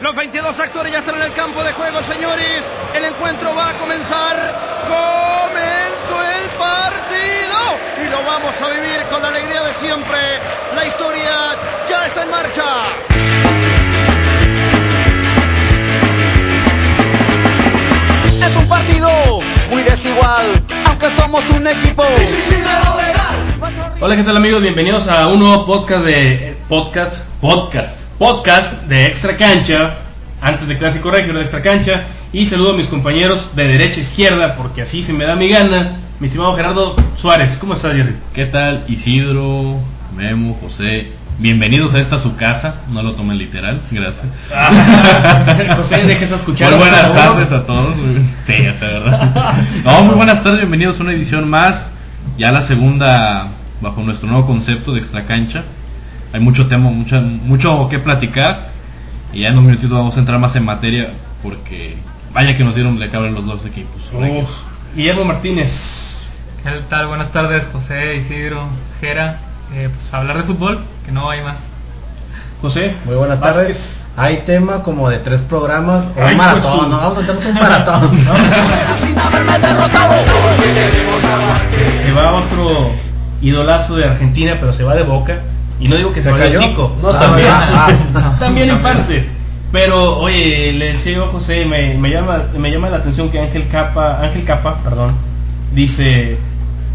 Los 22 actores ya están en el campo de juego, señores. El encuentro va a comenzar. Comenzó el partido y lo vamos a vivir con la alegría de siempre. La historia ya está en marcha. Es un partido muy desigual, aunque somos un equipo. Hola, ¿qué tal amigos? Bienvenidos a un nuevo podcast de podcast, podcast, podcast de Extra Cancha, antes de Clásico Regio de Extra Cancha. Y saludo a mis compañeros de derecha a izquierda, porque así se me da mi gana. Mi estimado Gerardo Suárez, ¿cómo estás, Jerry? ¿Qué tal Isidro, Memo, José? Bienvenidos a esta su casa, no lo tomen literal, gracias. José, dejes escuchar. Muy buenas tardes a todos. Sí, ya sé, ¿verdad? No, muy buenas tardes, bienvenidos a una edición más, ya la segunda bajo nuestro nuevo concepto de extra cancha. Hay mucho tema, mucha, mucho que platicar y ya en un minutito vamos a entrar más en materia porque vaya que nos dieron de cabra los dos equipos. Uf. Guillermo Martínez. ¿Qué tal? Buenas tardes, José, Isidro, Jera. Eh, pues hablar de fútbol, que no hay más. José. Muy buenas Vázquez. tardes. Hay tema como de tres programas o Ay, un maratón, pues, ¿no? Vamos a entrarnos un maratón. Se va otro idolazo de Argentina, pero se va de boca. Y no digo que se, ¿Se vaya cayó? Zico. No, también, también. Ah, también en parte. Pero, oye, le decía yo a José, me, me llama, me llama la atención que Ángel Capa, Ángel Capa, perdón, dice,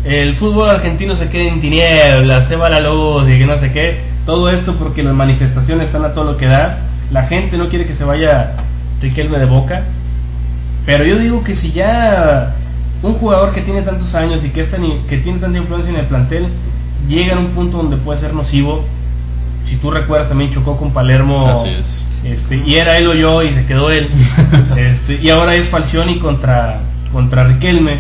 el fútbol argentino se queda en tinieblas, se va la luz y que no sé qué. Todo esto porque las manifestaciones están a todo lo que da. La gente no quiere que se vaya Riquelme de boca. Pero yo digo que si ya un jugador que tiene tantos años y que, es tan i- que tiene tanta influencia en el plantel llega a un punto donde puede ser nocivo. Si tú recuerdas también chocó con Palermo Así es. este, y era él o yo y se quedó él. este, y ahora es Falcioni contra, contra Riquelme.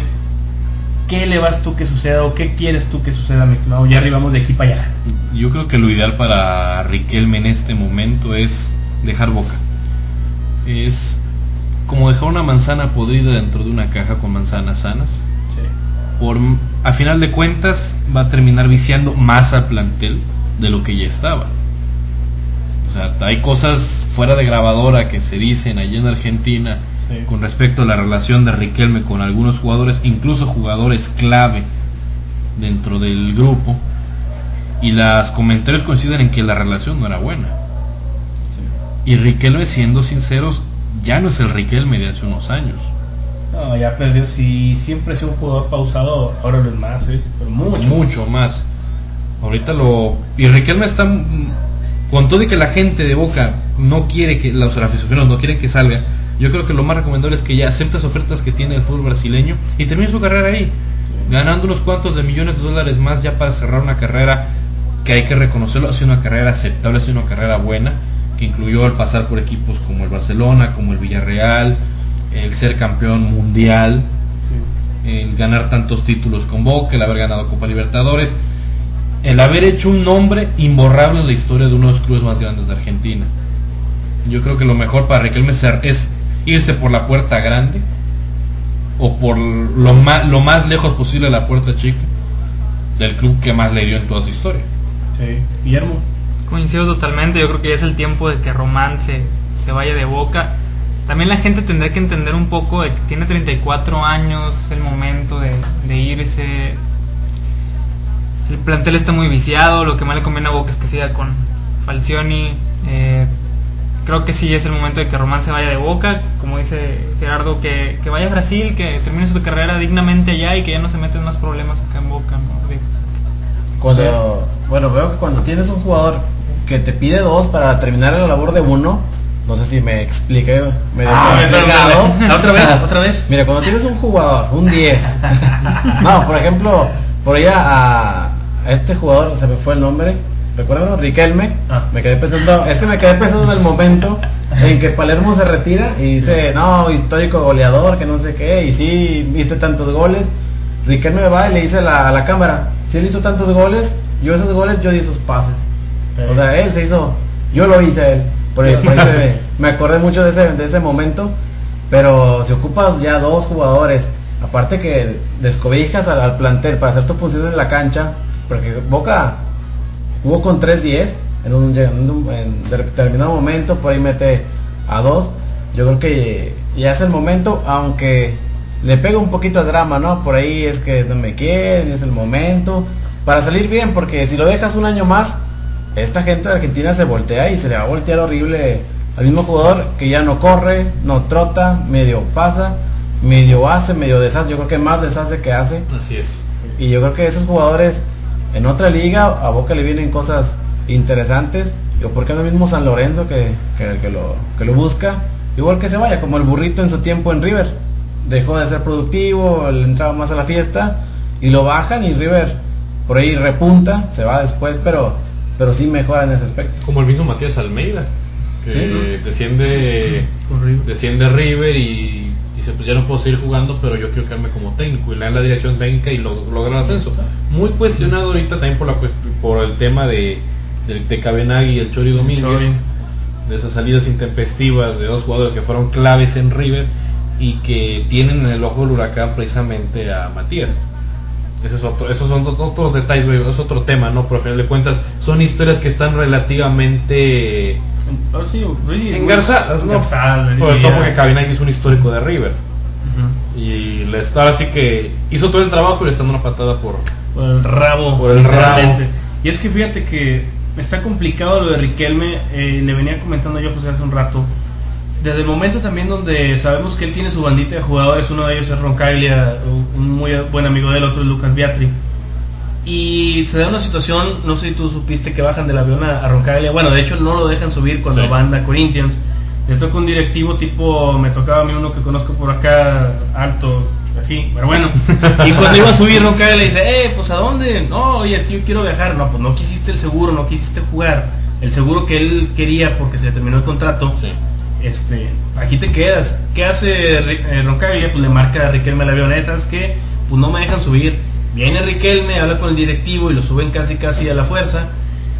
¿Qué le vas tú que suceda o qué quieres tú que suceda, mi estimado? Ya arribamos de aquí para allá. Yo creo que lo ideal para Riquelme en este momento es dejar boca. Es como dejar una manzana podrida dentro de una caja con manzanas sanas. Por, a final de cuentas va a terminar viciando más al plantel de lo que ya estaba. O sea, hay cosas fuera de grabadora que se dicen allí en Argentina Sí. con respecto a la relación de Riquelme con algunos jugadores, incluso jugadores clave dentro del grupo, y las comentarios coinciden en que la relación no era buena. Y Riquelme, siendo sinceros, ya no es el Riquelme de hace unos años. No, ya perdió. Si siempre ha sido un jugador pausado, ahora lo es más, ¿eh? pero mucho. mucho más. Ahorita lo. Y Riquelme está. Con todo y que la gente de Boca no quiere que. Los aficionados no quieren que salga. Yo creo que lo más recomendable es que ya acepte las ofertas que tiene el fútbol brasileño y termine su carrera ahí. Ganando unos cuantos de millones de dólares más ya para cerrar una carrera que hay que reconocerlo. Ha sido una carrera aceptable, ha sido una carrera buena. Que incluyó el pasar por equipos como el Barcelona, como el Villarreal, el ser campeón mundial el ganar tantos títulos con Boca, el haber ganado Copa Libertadores, el haber hecho un nombre imborrable en la historia de uno de los clubes más grandes de Argentina. Yo creo que lo mejor para Riquelme ser- es irse por la puerta grande o por lo más, lo más lejos posible de la puerta chica del club que más le dio en toda su historia. Sí. Guillermo. Coincido totalmente, yo creo que ya es el tiempo de que Román se, se vaya de boca. También la gente tendrá que entender un poco de que tiene 34 años, es el momento de, de irse. El plantel está muy viciado, lo que más le conviene a Boca es que siga con Falcioni. eh, creo que sí es el momento de que Román se vaya de Boca, como dice Gerardo, que, que vaya a Brasil, que termine su carrera dignamente allá y que ya no se meten más problemas acá en Boca. ¿no? De- Cuando, bueno, veo que cuando tienes un jugador que te pide dos para terminar la labor de uno, no sé si me expliqué, me Ah, espérame. ¿Otra vez? ¿Otra vez? Mira, cuando tienes un jugador, un 10. no, por ejemplo, por ahí a, a este jugador, se me fue el nombre, recuerdan? Riquelme. Ah. Me quedé pensando, es que me quedé pensando en el momento en que Palermo se retira y dice, no, histórico goleador, que no sé qué, y sí, viste tantos goles. Riquelme va y le dice a la, a la cámara, si él hizo tantos goles, yo esos goles, yo di esos pases. O sea, él se hizo, yo lo hice él. Por ahí- por ahí me acordé mucho de ese, de ese momento. Pero si ocupas ya dos jugadores, aparte que descobijas al, al plantel para hacer tu función en la cancha, porque Boca jugó con 3-10 en un, en un- en determinado momento, por ahí mete a dos. Yo creo que ya es el momento, aunque le pega un poquito de drama, ¿no? Por ahí es que no me quieren, es el momento. Para salir bien, porque si lo dejas un año más, esta gente de Argentina se voltea y se le va a voltear horrible al mismo jugador que ya no corre, no trota, medio pasa, medio hace, medio deshace. Yo creo que más deshace que hace. Así es. Y yo creo que esos jugadores en otra liga a Boca le vienen cosas interesantes. Yo, ¿por qué no mismo San Lorenzo que, que, que lo, que lo busca? Igual que se vaya, como el burrito en su tiempo en River. Dejó de ser productivo, le entraba más a la fiesta y lo bajan y River por ahí repunta, se va después, pero, pero sí mejora en ese aspecto. Como el mismo Matías Almeida, que Sí. desciende, desciende River y dice, pues ya no puedo seguir jugando, pero yo quiero quedarme como técnico y le dan la dirección técnica y lo, logra el ascenso. Muy cuestionado ahorita también por, la, por el tema de, de, de Cabenagui y el Chori Domínguez, Chori. de esas salidas intempestivas de dos jugadores que fueron claves en River y que tienen en el ojo del huracán precisamente a Matías. Ese es otro, esos son otros, detalles, güey, es otro tema, ¿no? Pero al final de cuentas son historias que están relativamente Ahora sí, oye, engarzadas, ¿no? engarzadas, Sobre todo porque es un histórico de River. Y le está así que hizo todo el trabajo y le está dando una patada por... Por el rabo, Por el rabo. Y es que fíjate que está complicado lo de Riquelme, eh, le venía comentando yo José hace un rato. Desde el momento también donde sabemos que él tiene su bandita de jugadores, uno de ellos es Roncaglia, un muy buen amigo de él, otro es Lucas Beatri. Y se da una situación, no sé si tú supiste que bajan del avión a, a Roncaglia. Bueno, de hecho no lo dejan subir cuando Sí. van a Corinthians. Le toca un directivo tipo, me tocaba a mí uno que conozco por acá, alto, así, pero bueno. Y cuando iba a subir Roncaglia le dice, eh, pues a dónde? No, oye, es que yo quiero viajar. No, pues no quisiste el seguro, no quisiste jugar. El seguro que él quería porque se terminó el contrato Sí. Este, aquí te quedas. ¿Qué hace eh, Roncaglia? Pues le marca a Riquelme la avioneta, ¿sabes qué? Pues no me dejan subir. Viene Riquelme, habla con el directivo y lo suben casi casi a la fuerza.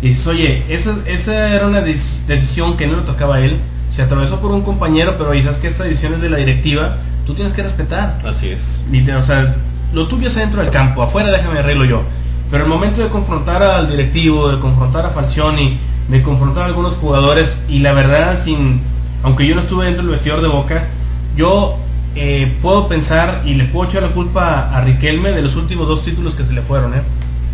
Y dices, oye, esa, esa era una dec- decisión que no le tocaba a él. Se atravesó por un compañero, pero dices que esta decisión es de la directiva, tú tienes que respetar. Así es. O sea, lo tuyo es dentro del campo, afuera déjame arreglo yo. Pero el momento de confrontar al directivo, de confrontar a Falcioni, de confrontar a algunos jugadores, y la verdad, sin, aunque yo no estuve dentro del vestidor de Boca, yo eh, puedo pensar y le puedo echar la culpa a, Riquelme de los últimos dos títulos que se le fueron, ¿eh?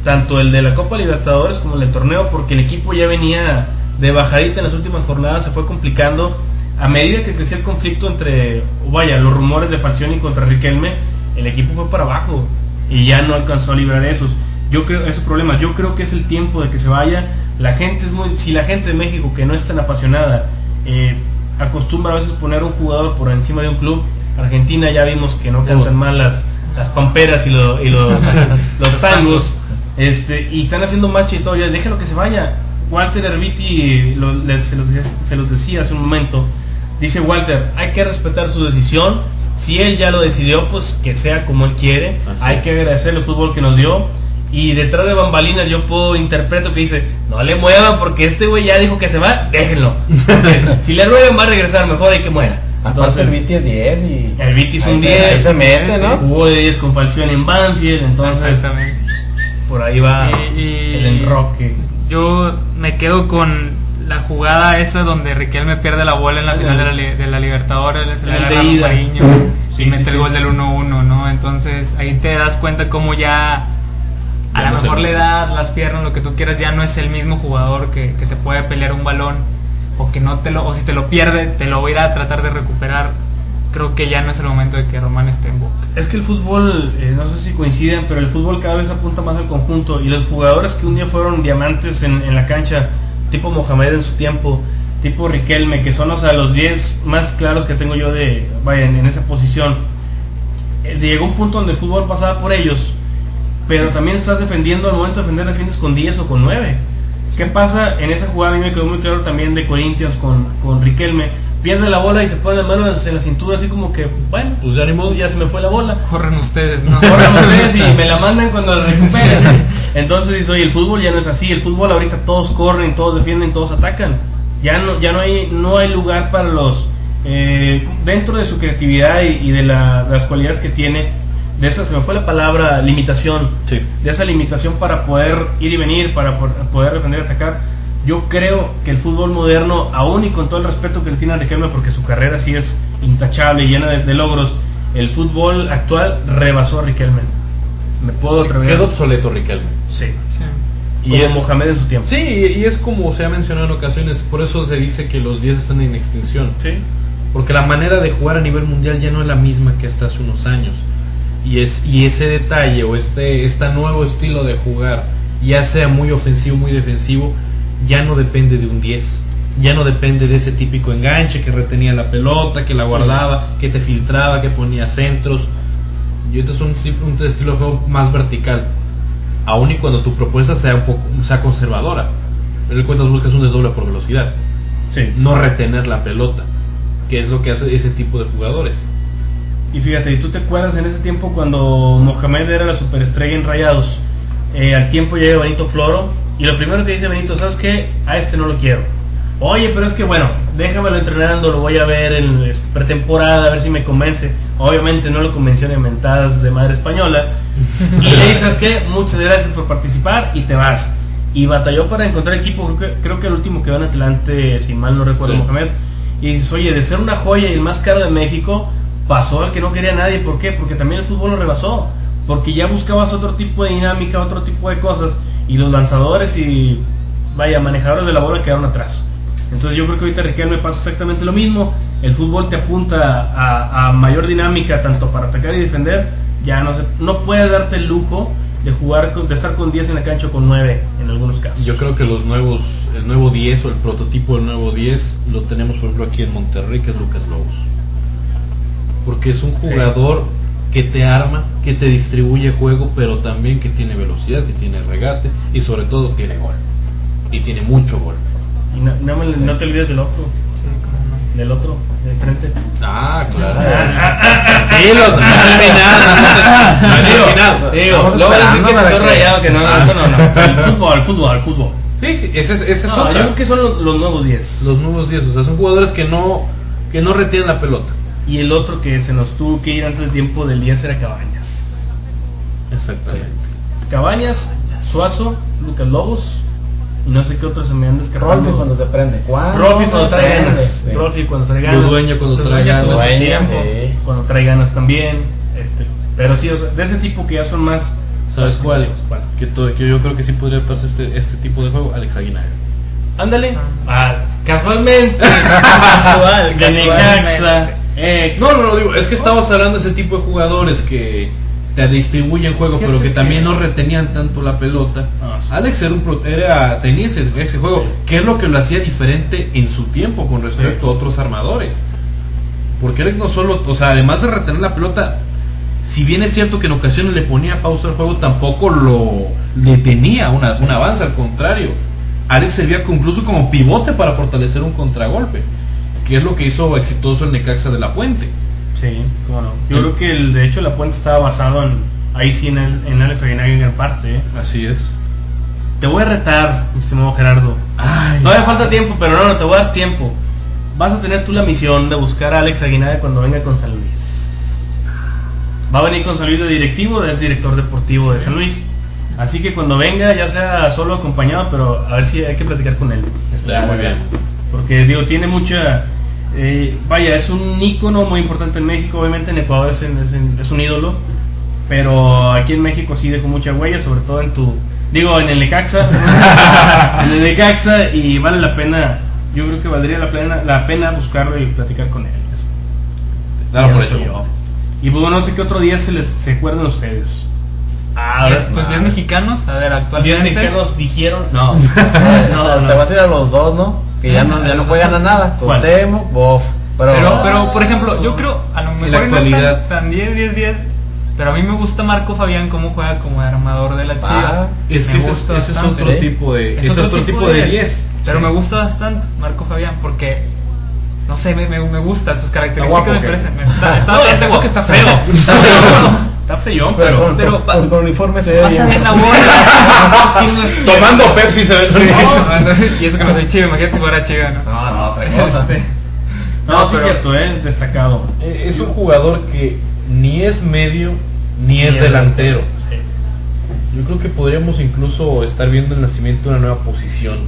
tanto el de la Copa Libertadores como el del torneo, porque el equipo ya venía de bajadita en las últimas jornadas, se fue complicando. A medida que crecía el conflicto entre, o vaya, los rumores de Falcioni contra Riquelme, el equipo fue para abajo y ya no alcanzó a librar esos. Yo creo esos problemas. Yo creo que es el tiempo de que se vaya. La gente es muy, si la gente de México que no es tan apasionada eh, acostumbra a veces poner un jugador por encima de un club. Argentina ya vimos que no cantan mal las, las pamperas y, lo- y los, los tangos. Este, y están haciendo más historias, déjenlo que se vaya. Walter Erviti lo- les- se, los, decía- se los decía hace un momento. Dice Walter, hay que respetar su decisión. Si él ya lo decidió, pues que sea como él quiere. Así hay que agradecerle el fútbol que nos dio. Y detrás de bambalinas yo puedo interpreto que dice, no le muevan porque este güey ya dijo que se va, déjenlo. Si le ruegan va a regresar, mejor hay que muera. Aparte el Entonces, Viti es 10 y... el Viti es un se- 10. ahí se mete, ¿no? Jugó de 10 con Falcioni en Banfield, entonces Exactamente. por ahí va Y- y- el enroque. Yo me quedo con la jugada esa donde Riquelme pierde la bola en la final de la, de la Libertadores, se le agarra ida. Mariño Sí, y sí, mete sí. el gol del 1-1, ¿no? Entonces ahí te das cuenta cómo ya a lo no mejor la edad, las piernas, lo que tú quieras, ya no es el mismo jugador que, que te puede pelear un balón o que no te lo, o si te lo pierde, te lo va a ir a tratar de recuperar. Creo que ya no es el momento de que Román esté en boca. Es que el fútbol, eh, no sé si coinciden, pero el fútbol cada vez apunta más al conjunto. Y los jugadores que un día fueron diamantes en, en la cancha, tipo Mohamed en su tiempo, tipo Riquelme, que son o sea, los 10 más claros que tengo yo de, vaya, en, en esa posición. Eh, llegó un punto donde el fútbol pasaba por ellos, pero también estás defendiendo, al momento de defender defiendes con 10 o con 9. ¿Qué pasa en esa jugada? A mí me quedó muy claro también de Corinthians con, con Riquelme. Pierde la bola y se pone las manos en la cintura así como que, bueno, Pues ya ni modo. ya se me fue la bola. Corren ustedes, ¿no? Corran ustedes y me la mandan cuando la recuperen. Entonces dice, oye, el fútbol ya no es así, el fútbol ahorita todos corren, todos defienden, todos atacan. Ya no, ya no hay, no hay lugar para los eh, dentro de su creatividad y, y de la- las cualidades que tiene, de esa se me fue la palabra limitación, Sí. de esa limitación para poder ir y venir, para poder defender y atacar. Yo creo que el fútbol moderno, aún y con todo el respeto que le tiene a Riquelme, porque su carrera sí es intachable y llena de, de logros, el fútbol actual rebasó a Riquelme. Me puedo atrever. Quedó obsoleto Riquelme. Sí. Sí. Y Como es- Mohamed en su tiempo. Sí, y, y es como se ha mencionado en ocasiones, por eso se dice que los 10 están en extinción. Sí. Porque la manera de jugar a nivel mundial ya no es la misma que hasta hace unos años. Y, es, y ese detalle o este, este nuevo estilo de jugar, ya sea muy ofensivo, muy defensivo, ya no depende de un 10. Ya no depende de ese típico enganche que retenía la pelota, que la guardaba, que te filtraba, que ponía centros. Y este es un, un estilo de juego más vertical. Aún y cuando tu propuesta sea un poco sea conservadora. En cuentas buscas un desdoble por velocidad Sí. no retener la pelota, que es lo que hace ese tipo de jugadores. Y fíjate, ¿y tú te acuerdas en ese tiempo cuando Mohamed era la superestrella en Rayados? Eh, al tiempo llega Benito Floro y lo primero que dice Benito, ¿sabes qué? A este no lo quiero. Oye, pero es que bueno, déjamelo entrenando, lo voy a ver en este, pretemporada, a ver si me convence. Obviamente no lo convenció en mentadas de madre española. Y le dices, ¿sabes qué? Muchas gracias por participar y te vas. Y batalló para encontrar equipo, creo que, creo que el último quedó en Atlante, si mal no recuerdo, Sí. Mohamed. Y dices, oye, de ser una joya y el más caro de México, pasó al que no quería nadie. ¿Por qué? Porque también el fútbol lo rebasó. Porque ya buscabas otro tipo de dinámica, otro tipo de cosas. Y los lanzadores y, vaya, manejadores de la bola quedaron atrás. Entonces yo creo que ahorita Riquelme pasa exactamente lo mismo. El fútbol te apunta a, mayor dinámica, tanto para atacar y defender. Ya no se, no puedes darte el lujo de jugar, de estar con 10 en la cancha o con 9 en algunos casos. Yo creo que los nuevos, el nuevo 10 o el prototipo del nuevo 10 lo tenemos por ejemplo aquí en Monterrey, que es Lucas Lobos. Porque es un jugador que te arma, que te distribuye juego, pero también que tiene velocidad, que tiene regate y sobre todo tiene gol. Y tiene mucho gol. Y no, no me- no te olvides del otro, Sí, cómo no. del otro, de frente. Ah, claro. Tranquilo, no he terminado. Digo, luego dicen que se rayado, que no, no, eso no, no. El fútbol, el fútbol, el fútbol. Sí, sí, ese, es- ese es No, otra. yo creo que son los, los nuevos 10. Los nuevos 10, o sea, son jugadores que no, que no retienen la pelota. Y el otro que se nos tuvo que ir antes del tiempo del 10 era Cabañas. Exactamente. Cabañas, Suazo, Lucas Lobos y no sé qué otros se me han Rolfi escapando. cuando se prende. ¿Cuándo Rolfi cuando trae prende? ganas. Sí. Rolfi cuando trae ganas. Ludueño cuando trae ganas. todo tiempo, sí. Cuando trae ganas también. Este, pero sí, o sea, de ese tipo que ya son más. ¿Sabes cuál? ¿Cuál? Que, to- que yo creo que sí podría pasar este, este tipo de juego, Alex Aguinaga. Ándale. Ah, casualmente. Casual. De Casualmente. Necaxa. Ex. No, no, no, digo, es que estamos hablando de ese tipo de jugadores que te distribuyen juego, pero que también no retenían tanto la pelota. Ah, sí. Alex era un pro- era, tenía ese, ese juego, Sí. que es lo que lo hacía diferente en su tiempo con respecto Sí. a otros armadores. Porque Alex no solo, o sea, además de retener la pelota, si bien es cierto que en ocasiones le ponía pausa al juego, tampoco lo detenía una, un avance, al contrario. Alex servía incluso como pivote para fortalecer un contragolpe, que es lo que hizo exitoso el Necaxa de la Puente. Sí, cómo no. Yo creo que el, de hecho la puente estaba basado en. Ahí sí en, el- en Alex Aguinaga en gran parte. ¿eh? Así es. Te voy a retar, mi estimado Gerardo. Ay, Todavía falta tiempo, pero no, no, te voy a dar tiempo. Vas a tener tú la misión de buscar a Alex Aguinaga cuando venga con San Luis. Va a venir con San Luis de directivo, es director deportivo de San Luis. Así que cuando venga, ya sea solo acompañado, pero a ver si hay que platicar con él. Está muy bien. Porque digo, tiene mucha... eh, vaya, es un ícono muy importante en México, obviamente en Ecuador es, en- es en- es un ídolo, pero aquí en México sí dejó mucha huella, sobre todo en tu... Digo, en el Necaxa. en el Necaxa y vale la pena, yo creo que valdría la pena, la pena buscarlo y platicar con él. Dalo por yo. Y pues no sé qué otro día se les se acuerdan ustedes. Ah, Pues, pues 10 mexicanos, a ver, 10 actualmente. mexicanos dijeron. No, No, no, no. Te vas a ir a los dos, ¿no? Que ya no, ya no juegan a nada. ¿Cuál? Cuauhtémoc, bof. Pero, Pero, pero, por ejemplo, yo creo, a lo En mejor la no tan 10, 10, 10, Pero a mí me gusta Marco Fabián cómo juega como armador de las Ah, Chivas. Es que ese, es- gusta ese es otro tipo de, Es es otro otro tipo tipo de de 10. Pero Sí. me gusta bastante Marco Fabián porque no sé, me, me, me gusta sus características guapo, me ¿qué? parecen. me- Está, está No, bastante eso guapo. que está feo. Está feo. Está feyón, Pero, pero. con, pero con- pa- con- con uniforme se ve bien. bien la bola. Tomando Pepsi se ve No, y eso que no soy chido, imagínate si fuera chido, ¿no? No, no, otra cosa. Este, No, No, sí pero- es cierto, eh, destacado. Eh, Es un jugador que ni es medio ni es delantero. Sí. Yo creo que podríamos incluso estar viendo el nacimiento de una nueva posición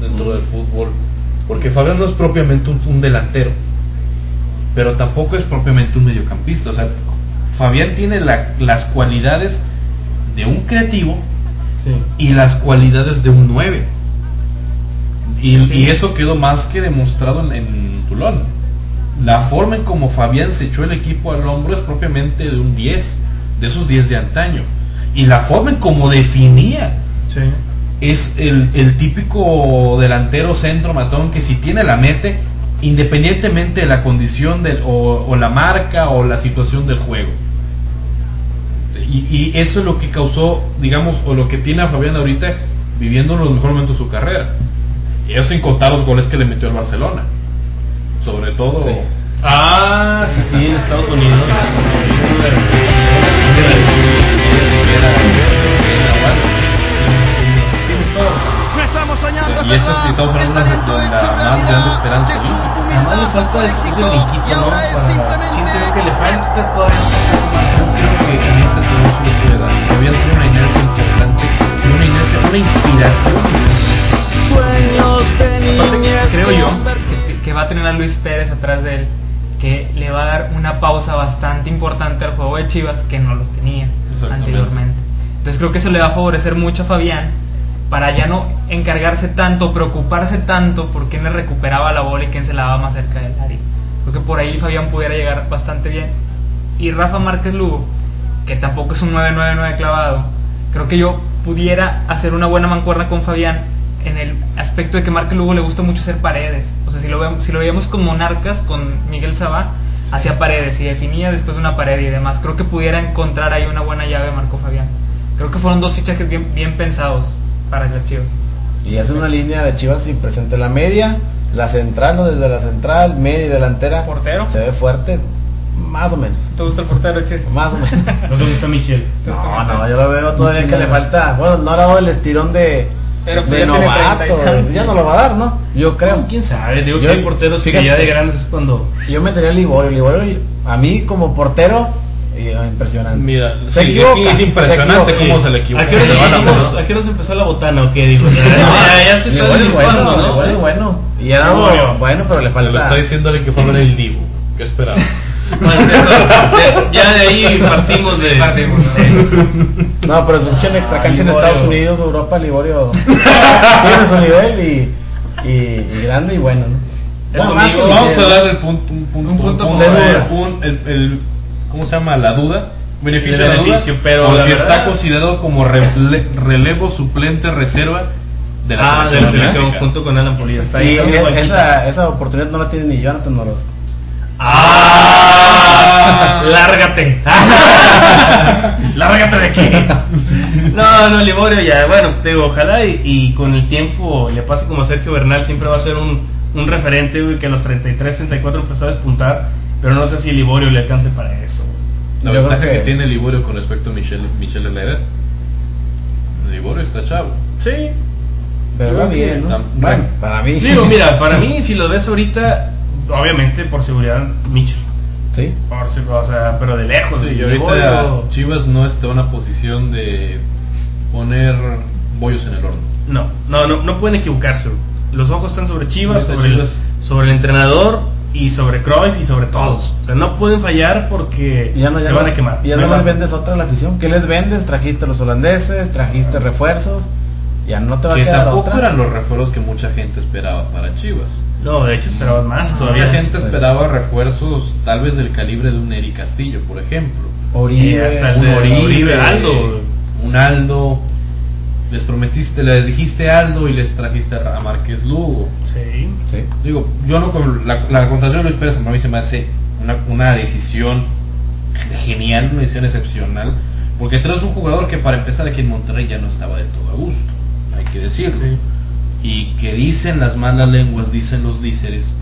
dentro del fútbol. Porque Fabián no es propiamente un, un delantero, pero tampoco es propiamente un mediocampista. O sea, Fabián tiene la- las cualidades de un creativo Sí. y las cualidades de un 9. Y, y eso quedó más que demostrado en, en Tulón. La forma en como Fabián se echó el equipo al hombro es propiamente de un 10, de esos 10 de antaño. Y la forma en como definía Sí. es el, el típico delantero centro matón que si tiene la mete, independientemente de la condición del, o, o la marca o la situación del juego. Y, y eso es lo que causó, digamos, o lo que tiene a Fabián ahorita viviendo los mejores momentos de su carrera. Y eso sin contar los goles que le metió al Barcelona. Sobre todo. Sí. Ah, sí, sí, en Estados Unidos. No estamos soñando, es Y esto verdad. estamos El de talento la hecho más grande esperanza De su le falta por ese, brinquito, y ¿no? ahora es Para... simplemente que le falta todavía un. Creo que en todo se le puede dar. Fabián tiene una inercia importante y una inercia, una inspiración. Aparte, creo yo que, que va a tener a Luis Pérez atrás de él, que le va a dar una pausa bastante importante al juego de Chivas que no lo tenía anteriormente. Entonces creo que eso le va a favorecer mucho a Fabián para ya no encargarse tanto, preocuparse tanto por quién le recuperaba la bola y quién se la daba más cerca del área. Creo que por ahí Fabián pudiera llegar bastante bien. Y Rafa Márquez Lugo, que tampoco es un 9-9-9 clavado, creo que yo pudiera hacer una buena mancuerna con Fabián en el aspecto de que Márquez Lugo le gusta mucho hacer paredes. O sea, si lo, vemos, si lo veíamos con Monarcas, con Miguel Sabá, hacía paredes y definía después de una pared y demás. Creo que pudiera encontrar ahí una buena llave Marco Fabián. Creo que fueron dos fichajes bien, bien pensados para las Chivas. Y es una línea de Chivas sin presente. La media, la central, no desde la central, media y delantera. ¿Portero? Se ve fuerte, más o menos. ¿Te gusta el portero? Más o menos. No te gusta Michel. No, no, yo lo veo todavía que le falta. Bueno, no ha dado el estirón de, Pero pues de ya tiene novato. 30 y tantos. Ya no lo va a dar, ¿no? Yo creo. ¿Quién sabe? Digo Yo- que hay porteros fíjate. que ya de grandes es cuando... Yo metería a Liborio. Liborio, a mí como portero, eh, impresionante. Mira, Se sí, equivoca, sí, es impresionante se cómo se le equivoca. ¿A qué hora Se van a empezamos- poner. ¿A qué hora se empezó la botana o qué? Digo, ya, ya se está es bueno, desvirtuando, ¿no? Es bueno. Y ha dado Liborio. bueno, pero le Se lo falta. está diciéndole que fue el Divo. ¿Qué esperaba? Bueno, ya de ahí partimos de... Partimos, ¿no? No, pero su en extra cancha en Liborio. Estados Unidos, Europa, Liborio tiene su nivel y, y, y grande y bueno, ¿no? Bueno, domingo Vamos a dar el punto, un punto, Un punto un- duda. un- el, el- ¿cómo se llama? La duda. Beneficio de la beneficio, duda, pero porque la verdad- está considerado como rele- relevo suplente reserva de la Ah, de la selección junto con Alan Pulido. Está ahí. e- esa oportunidad no la tiene ni Jonathan Orozco. ¡Ah! ¡Lárgate! ¡Lárgate de aquí! No, no, Liborio ya, bueno, te digo, ojalá y, y con el tiempo le pase como a Sergio Bernal, siempre va a ser un, un referente, güey, que a los 33, 34 empezó a despuntar, pero no sé si Liborio le alcance para eso. La Yo ventaja que... que- tiene Liborio con respecto a Michelle, Michelle Herrera. Liborio está chavo. Sí. Pero va bien, Bueno, para mí. Digo, mira, para mí, si lo ves ahorita, obviamente por seguridad, Mitchell. Sí. Por, o sea, pero de lejos. Sí, y Liborio- ahorita Chivas no está en una posición de poner bollos en el horno. No, no, no, no pueden equivocarse. Los ojos están sobre Chivas, sobre, el- Chivas- sobre el entrenador y sobre Cruyff y sobre todos. O sea, no pueden fallar porque ya no, ya se no- van a quemar. Y ya No no les a- vendes otra a la afición. ¿Qué les vendes? Trajiste los holandeses, trajiste refuerzos. Ya no te va a Que quedar tampoco otra. eran los refuerzos que mucha gente esperaba para Chivas. No, de hecho esperaban más todavía. Mucha gente esperaba refuerzos tal vez del calibre de un Eri Castillo, por ejemplo. Oribe, hasta el un Oribe, Oribe, Aldo. un Aldo. Les prometiste, les dijiste Aldo y les trajiste a Márquez Lugo. Sí. Sí. Digo, yo no con la, la contratación de Luis Pérez para mí se me hace una, una decisión genial, una decisión excepcional, porque traes un jugador que para empezar aquí en Monterrey ya no estaba de todo a gusto, hay que decirlo. Y que dicen las malas lenguas, dicen los díceres,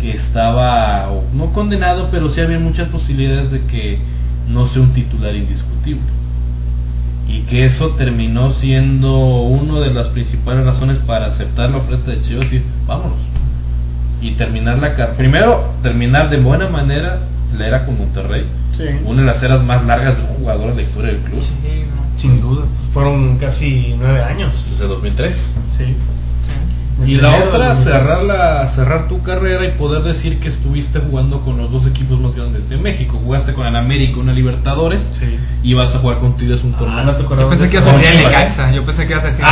que estaba no condenado, pero sí había muchas posibilidades de que no sea un titular indiscutible. Y que eso terminó siendo una de las principales razones para aceptar la oferta de Chivas y decir, vámonos. Y terminar la carrera. Primero, terminar de buena manera la era con Monterrey. Sí. Una de las eras más largas de un jugador en la historia del club. Sí, no. Sin duda. Fueron casi nueve años. Desde 2003. Sí. Y la enero otra, del 2003. cerrar, la, cerrar tu carrera y poder decir que estuviste jugando con los dos equipos más grandes de México. Jugaste con el América una Libertadores Sí. y vas a jugar con Tigres un torneo. Ah, no te Yo pensé que ibas a decir yo pensé que ibas a decir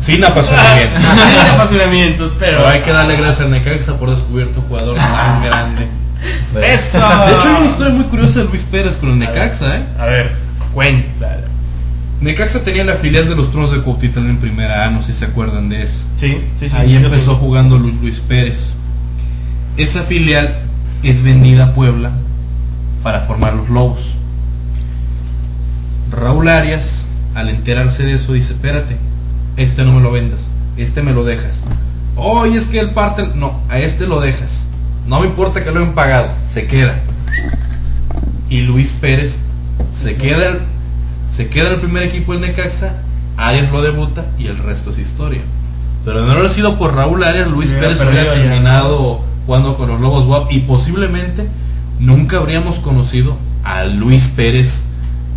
Sin apasionamiento. Sin apasionamientos, pero. Pero hay que darle gracias al Necaxa por descubierto un jugador tan grande. Eso. De hecho, hay una historia muy curiosa de Luis Pérez con el Necaxa, ¿eh? A ver, cuenta. Necaxa tenía la filial de los Tronos de Cuautitlán en primera A, no sé si se acuerdan de eso. Sí, sí, sí. Ahí sí, empezó sí. jugando Lu- Luis Pérez. Esa filial es vendida a Puebla para formar los Lobos. Raúl Arias, al enterarse de eso, dice, espérate, este no me lo vendas, este me lo dejas. Oye, es que el parte... No, a este lo dejas. No me importa que lo hayan pagado, se queda. Y Luis Pérez se queda, se queda en el primer equipo del Necaxa, Arias lo debuta y el resto es historia. Pero de no haber sido por Raúl Arias, Luis Pérez hubiera terminado jugando con los Lobos WAP y posiblemente nunca habríamos conocido a Luis Pérez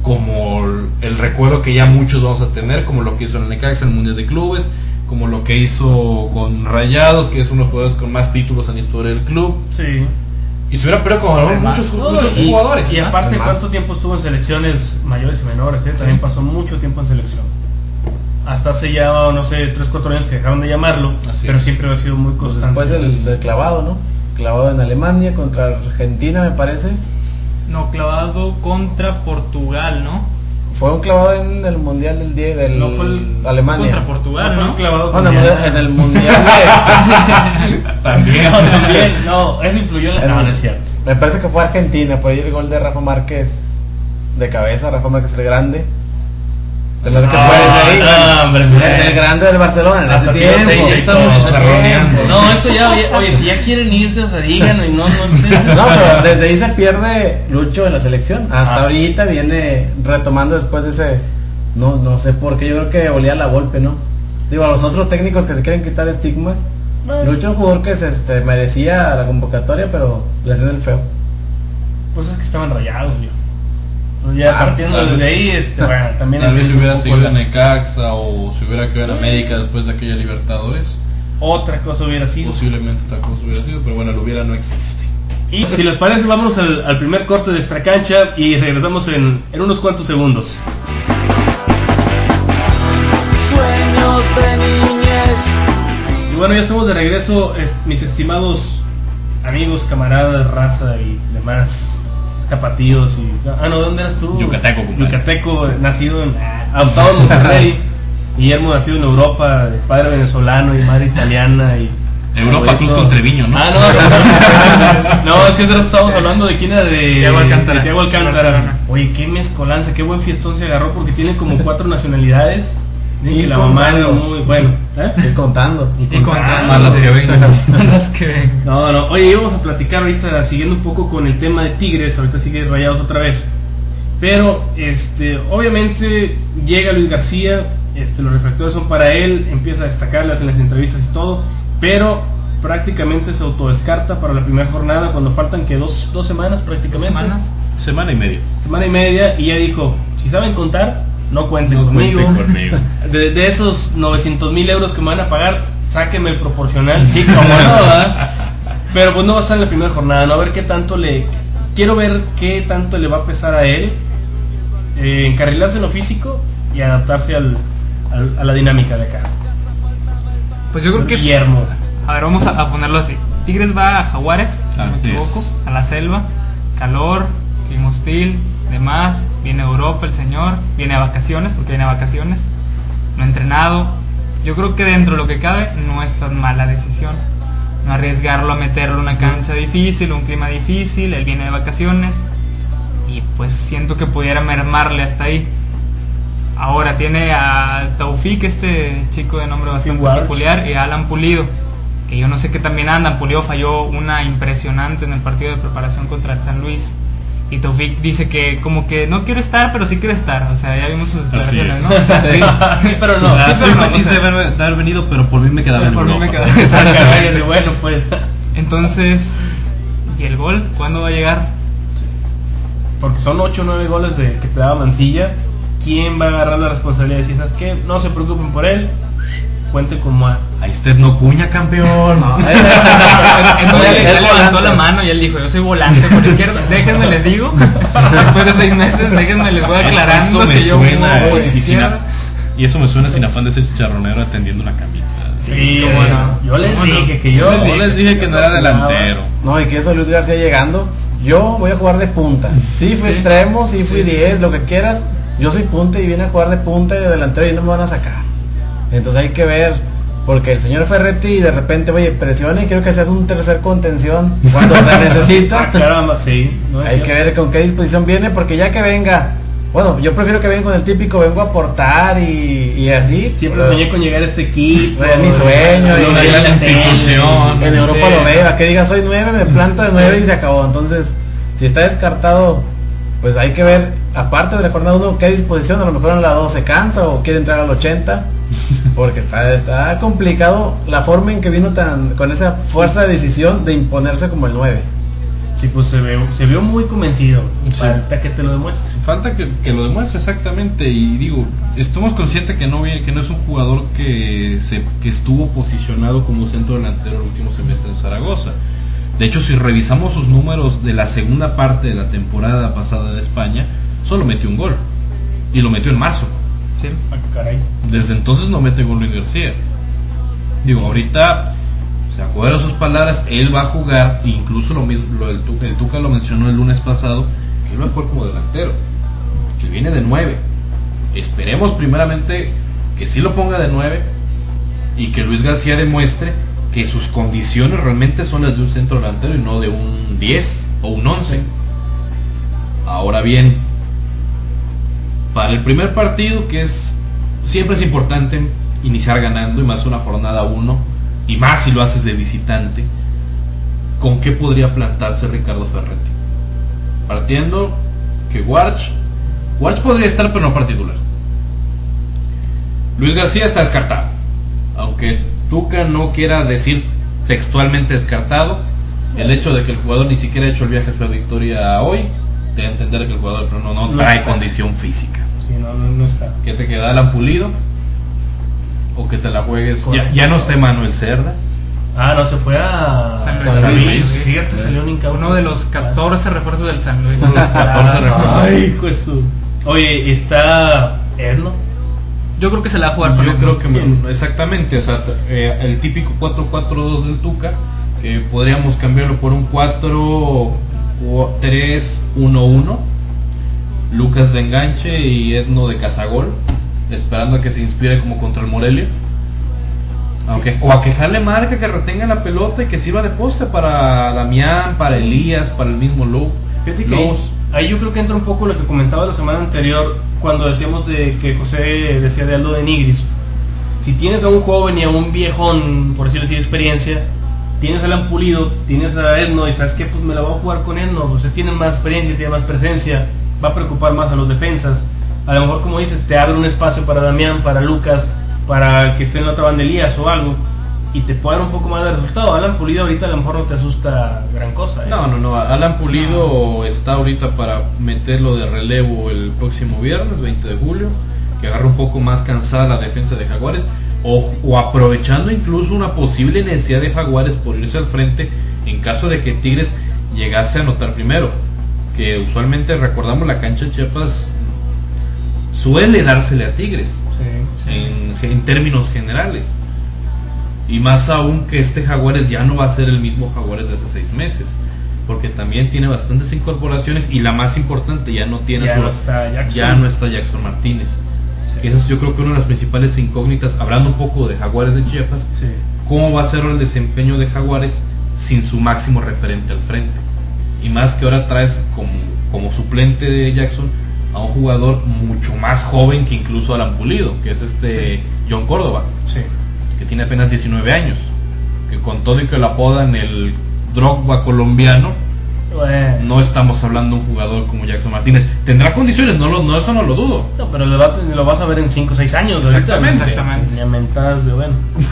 como el- el recuerdo que ya muchos vamos a tener, como lo que hizo en el Necaxa, en el Mundial de Clubes, como lo que hizo con Rayados, que es uno de los jugadores con más títulos en la historia del club. Sí. Y se hubiera perdido como Además, muchos, No, muchos y, jugadores. Y aparte, Además. ¿cuánto tiempo estuvo en selecciones mayores y menores? eh? También pasó mucho tiempo en selección. Hasta hace ya, no sé, 3, 4 años que dejaron de llamarlo, Así pero es. siempre ha sido muy Pues constante. después del, del clavado, ¿no? Clavado en Alemania contra Argentina, me parece. No, clavado contra Portugal, ¿no? Fue un clavado en el Mundial del 10 del No fue el- Alemania. contra Portugal, No fue ¿no? un clavado Bueno, con en el mundial- en el Mundial de... También. No, también, no, eso influyó en la... en- No, no es cierto. Me parece que fue Argentina, por ahí el gol de Rafa Márquez de cabeza, Rafa Márquez el grande. Se lo No, ahí. no, hombre, el, el grande del Barcelona en Hasta ese tío tiempo. Estamos tiempo. No, eso ya, oye, oye, si ya quieren irse, o sea, digan, y no, no sé. No, pero desde ahí se pierde Lucho en la selección. Hasta Ah. ahorita viene retomando después de ese. No, no sé por qué. Yo creo que olía la golpe, ¿no? Digo, a los otros técnicos que se quieren quitar estigmas. Lucho es un jugador que se, se merecía la convocatoria, pero le hacen el feo. Pues es que estaban rayados, yo. Pues ya Ah, partiendo desde ahí, este, bueno, también Tal vez si hubiera seguido la- en Necaxa o si hubiera quedado en América después de aquella Libertadores, otra cosa hubiera sido. posiblemente otra cosa hubiera sido, pero bueno, lo hubiera no existe. Y si les parece, vamos al, al primer corte de extra cancha y regresamos en, en unos cuantos segundos. Sueños de niñez. Y bueno, ya estamos de regreso, es- mis estimados amigos, camaradas, raza y demás tapatíos. Y, ah, no, ¿dónde eras tú? Yucateco, compadre. Yucateco, nacido en adoptado en Monterrey. Guillermo nacido en Europa, de padre venezolano y madre italiana. y Europa, Cruz con Treviño, ¿no? Ah, no, no, es que nosotros estábamos hablando de quién era de Alcántara. Thiago Alcántara. Oye, qué mezcolanza, qué buen fiestón se agarró porque tiene como cuatro nacionalidades. Y que la mamá era contando. muy bueno. ¿eh? Y contando. Y contando. Más las que vengan. Las que vengan. No, no, oye, íbamos a platicar ahorita, siguiendo un poco con el tema de Tigres, ahorita sigue rayados otra vez. Pero, este, obviamente, llega Luis García, este, los reflectores son para él, empieza a destacarlas en las entrevistas y todo, pero prácticamente se autodescarta para la primera jornada cuando faltan que dos, dos semanas prácticamente. semanas? Semana y media. Semana y media, y ya dijo, si saben contar, no cuenten No conmigo. cuenten conmigo. De, de esos 900 mil euros que me van a pagar, sáquenme el proporcional. Sí, como no, ¿verdad? Pero pues no va a estar en la primera jornada, ¿no? A ver qué tanto le... Quiero ver qué tanto le va a pesar a él eh, encarrilarse en lo físico y adaptarse al, al- a la dinámica de acá. Pues yo creo que es- Guillermo. A ver, vamos a, a ponerlo así. Tigres va a Jaguares, si no me equivoco, es. a la selva, calor, clima hostil, demás, viene a Europa el señor, viene a vacaciones, porque viene a vacaciones, no ha entrenado. Yo creo que dentro de lo que cabe no es tan mala decisión. no arriesgarlo a meterlo en una cancha difícil, un clima difícil, él viene de vacaciones y pues siento que pudiera mermarle hasta ahí. Ahora tiene a Taufik, este chico de nombre bastante peculiar, y a Alan Pulido, que yo no sé qué también andan. Pulido falló una impresionante en el partido de preparación contra el San Luis. Y Taufik dice que como que no quiero estar, pero sí quiere estar. O sea, ya vimos sus declaraciones, es. ¿no? O sea, sí. Sí, pero no. Sí, pero no, feliz o sea- de haber, de haber venido, pero por mí me quedaba en Por mí me quedaba- de bueno, pues. Entonces, ¿y el gol? ¿Cuándo va a llegar? Porque son 8 o 9 goles de, que te daba Mancilla. ¿Quién va a agarrar la responsabilidad? Si sabes qué, no se preocupen por él. Cuente como a. Ahí usted no cuña, campeón. No, Entonces le levantó la mano y él dijo, yo soy volante por izquierda. Déjenme les digo, después de seis meses, déjenme les voy aclarando eso me que yo suena juego por y, y eso me suena sin afán de ser chicharronero atendiendo una camita. Sí, cómo eh, no. Yo les dije que yo. Yo les dije que no era delantero. No, y que eso Luis García llegando. Yo voy a jugar de punta. Sí, fui Sí. extremo, sí fui Sí, sí, 10, lo que quieras. Yo soy punta y vine a jugar de punta y de delantero y no me van a sacar. Entonces hay que ver, porque el señor Ferretti de repente, oye, presiona y quiero que seas un tercer contención cuando se Ah, necesita. caramba, sí. no Hay que ver con qué disposición viene, porque ya que venga, bueno, yo prefiero que venga con el típico, vengo a aportar y, y así. Siempre Pero soñé con llegar a este equipo. Es mi sueño, y- la institución. En. Europa lo veo, a que diga soy 9, me planto de 9 y se acabó. Entonces, si está descartado, pues hay que ver, aparte de la jornada 1, qué disposición. A lo mejor en la 2 se cansa o quiere entrar al 80. Porque está, está complicado la forma en que vino tan con esa fuerza de decisión de imponerse como el 9. Sí, pues se, vio muy convencido. Sí. Falta que te lo demuestre. Falta que, que lo demuestre exactamente y digo, estamos conscientes que no viene, que no es un jugador que se que estuvo posicionado como centro delantero el último semestre en Zaragoza. De hecho, si revisamos sus números de la segunda parte de la temporada pasada de España, solo metió un gol y lo metió en marzo. Sí. Ah, caray. Desde entonces no mete gol Luis García. Digo, ahorita se acuerda sus palabras, él va a jugar, incluso lo mismo, lo del Tuca, el Tuca lo mencionó el lunes pasado, que él va a jugar como delantero, que viene de 9. Esperemos primeramente que sí lo ponga de 9 y que Luis García demuestre que sus condiciones realmente son las de un centro delantero y no de un 10 o un 11. Ahora bien, para el primer partido, que es siempre es importante iniciar ganando y más una jornada 1 y más si lo haces de visitante, ¿con qué podría plantarse Ricardo Ferretti? Partiendo que Warch, Warch podría estar pero no particular. Luis García está descartado, aunque Tuca no quiera decir textualmente descartado, el hecho de que el jugador ni siquiera ha hecho el viaje a su victoria hoy, de entender que el jugador no, no No trae está. condición física. Sí, no, no, no está. que te queda Alan Pulido o que te la juegues ya, ya no esté Manuel Cerda Ah, no, se fue a San San Luis. Luis. Sí. Fíjate, salió un incauto. Uno de los 14 refuerzos del San Luis. Uno de los 14 refuerzos. Ay, su- Oye, está Erno. Yo creo que se la va a jugar yo creo que me- exactamente o sea eh, el típico 4-4-2 del Tuca que podríamos cambiarlo por un 4-3-1-1 Lucas de enganche y Edno de cazagol esperando a que se inspire como contra el Morelia. Aunque, o a que jale marca, que retenga la pelota y que sirva de poste para Damián, para Elías, para el mismo Lowe. Fíjate que ahí, yo creo que entra un poco lo que comentaba la semana anterior cuando decíamos de que José decía de Aldo de Nigris. Si tienes a un joven y a un viejón, por decirlo así, de experiencia, tienes a Alan Pulido, tienes a Edno y sabes que pues me la voy a jugar con Edno, pues tiene más experiencia, tiene más presencia, va a preocupar más a los defensas. A lo mejor como dices, te abre un espacio para Damián, para Lucas, para que esté en la otra banda Elías o algo y te puede dar un poco más de resultado. Alan Pulido ahorita a lo mejor no te asusta gran cosa. ¿eh? No, no, no. Alan Pulido está ahorita para meterlo de relevo el próximo viernes, 20 de julio, que agarre un poco más cansada la defensa de Jaguares, o, o aprovechando incluso una posible necesidad de Jaguares por irse al frente en caso de que Tigres llegase a anotar primero. Que usualmente recordamos la cancha de Chiapas suele dársele a Tigres Sí. en, en términos generales. Y más aún que este Jaguares ya no va a ser el mismo Jaguares de hace seis meses. Porque también tiene bastantes incorporaciones y la más importante ya no tiene Ya su- no está Jackson. ya no está Jackson Martínez. Que esa es yo creo que una de las principales incógnitas, hablando un poco de Jaguares de Chiapas, Sí. cómo va a ser el desempeño de Jaguares sin su máximo referente al frente. Y más que ahora traes como, como suplente de Jackson a un jugador mucho más joven que incluso Alan Pulido, que es este John Córdoba, Sí. Que tiene apenas 19 años, que con todo y que lo apodan el Drogba colombiano, Bueno, no estamos hablando de un jugador como Jackson Martínez. Tendrá condiciones, no, lo, no eso no lo dudo. no, pero lo, va- lo vas a ver en 5 o 6 años. ahorita. Exactamente. Exactamente. Ni a mentadas de bueno.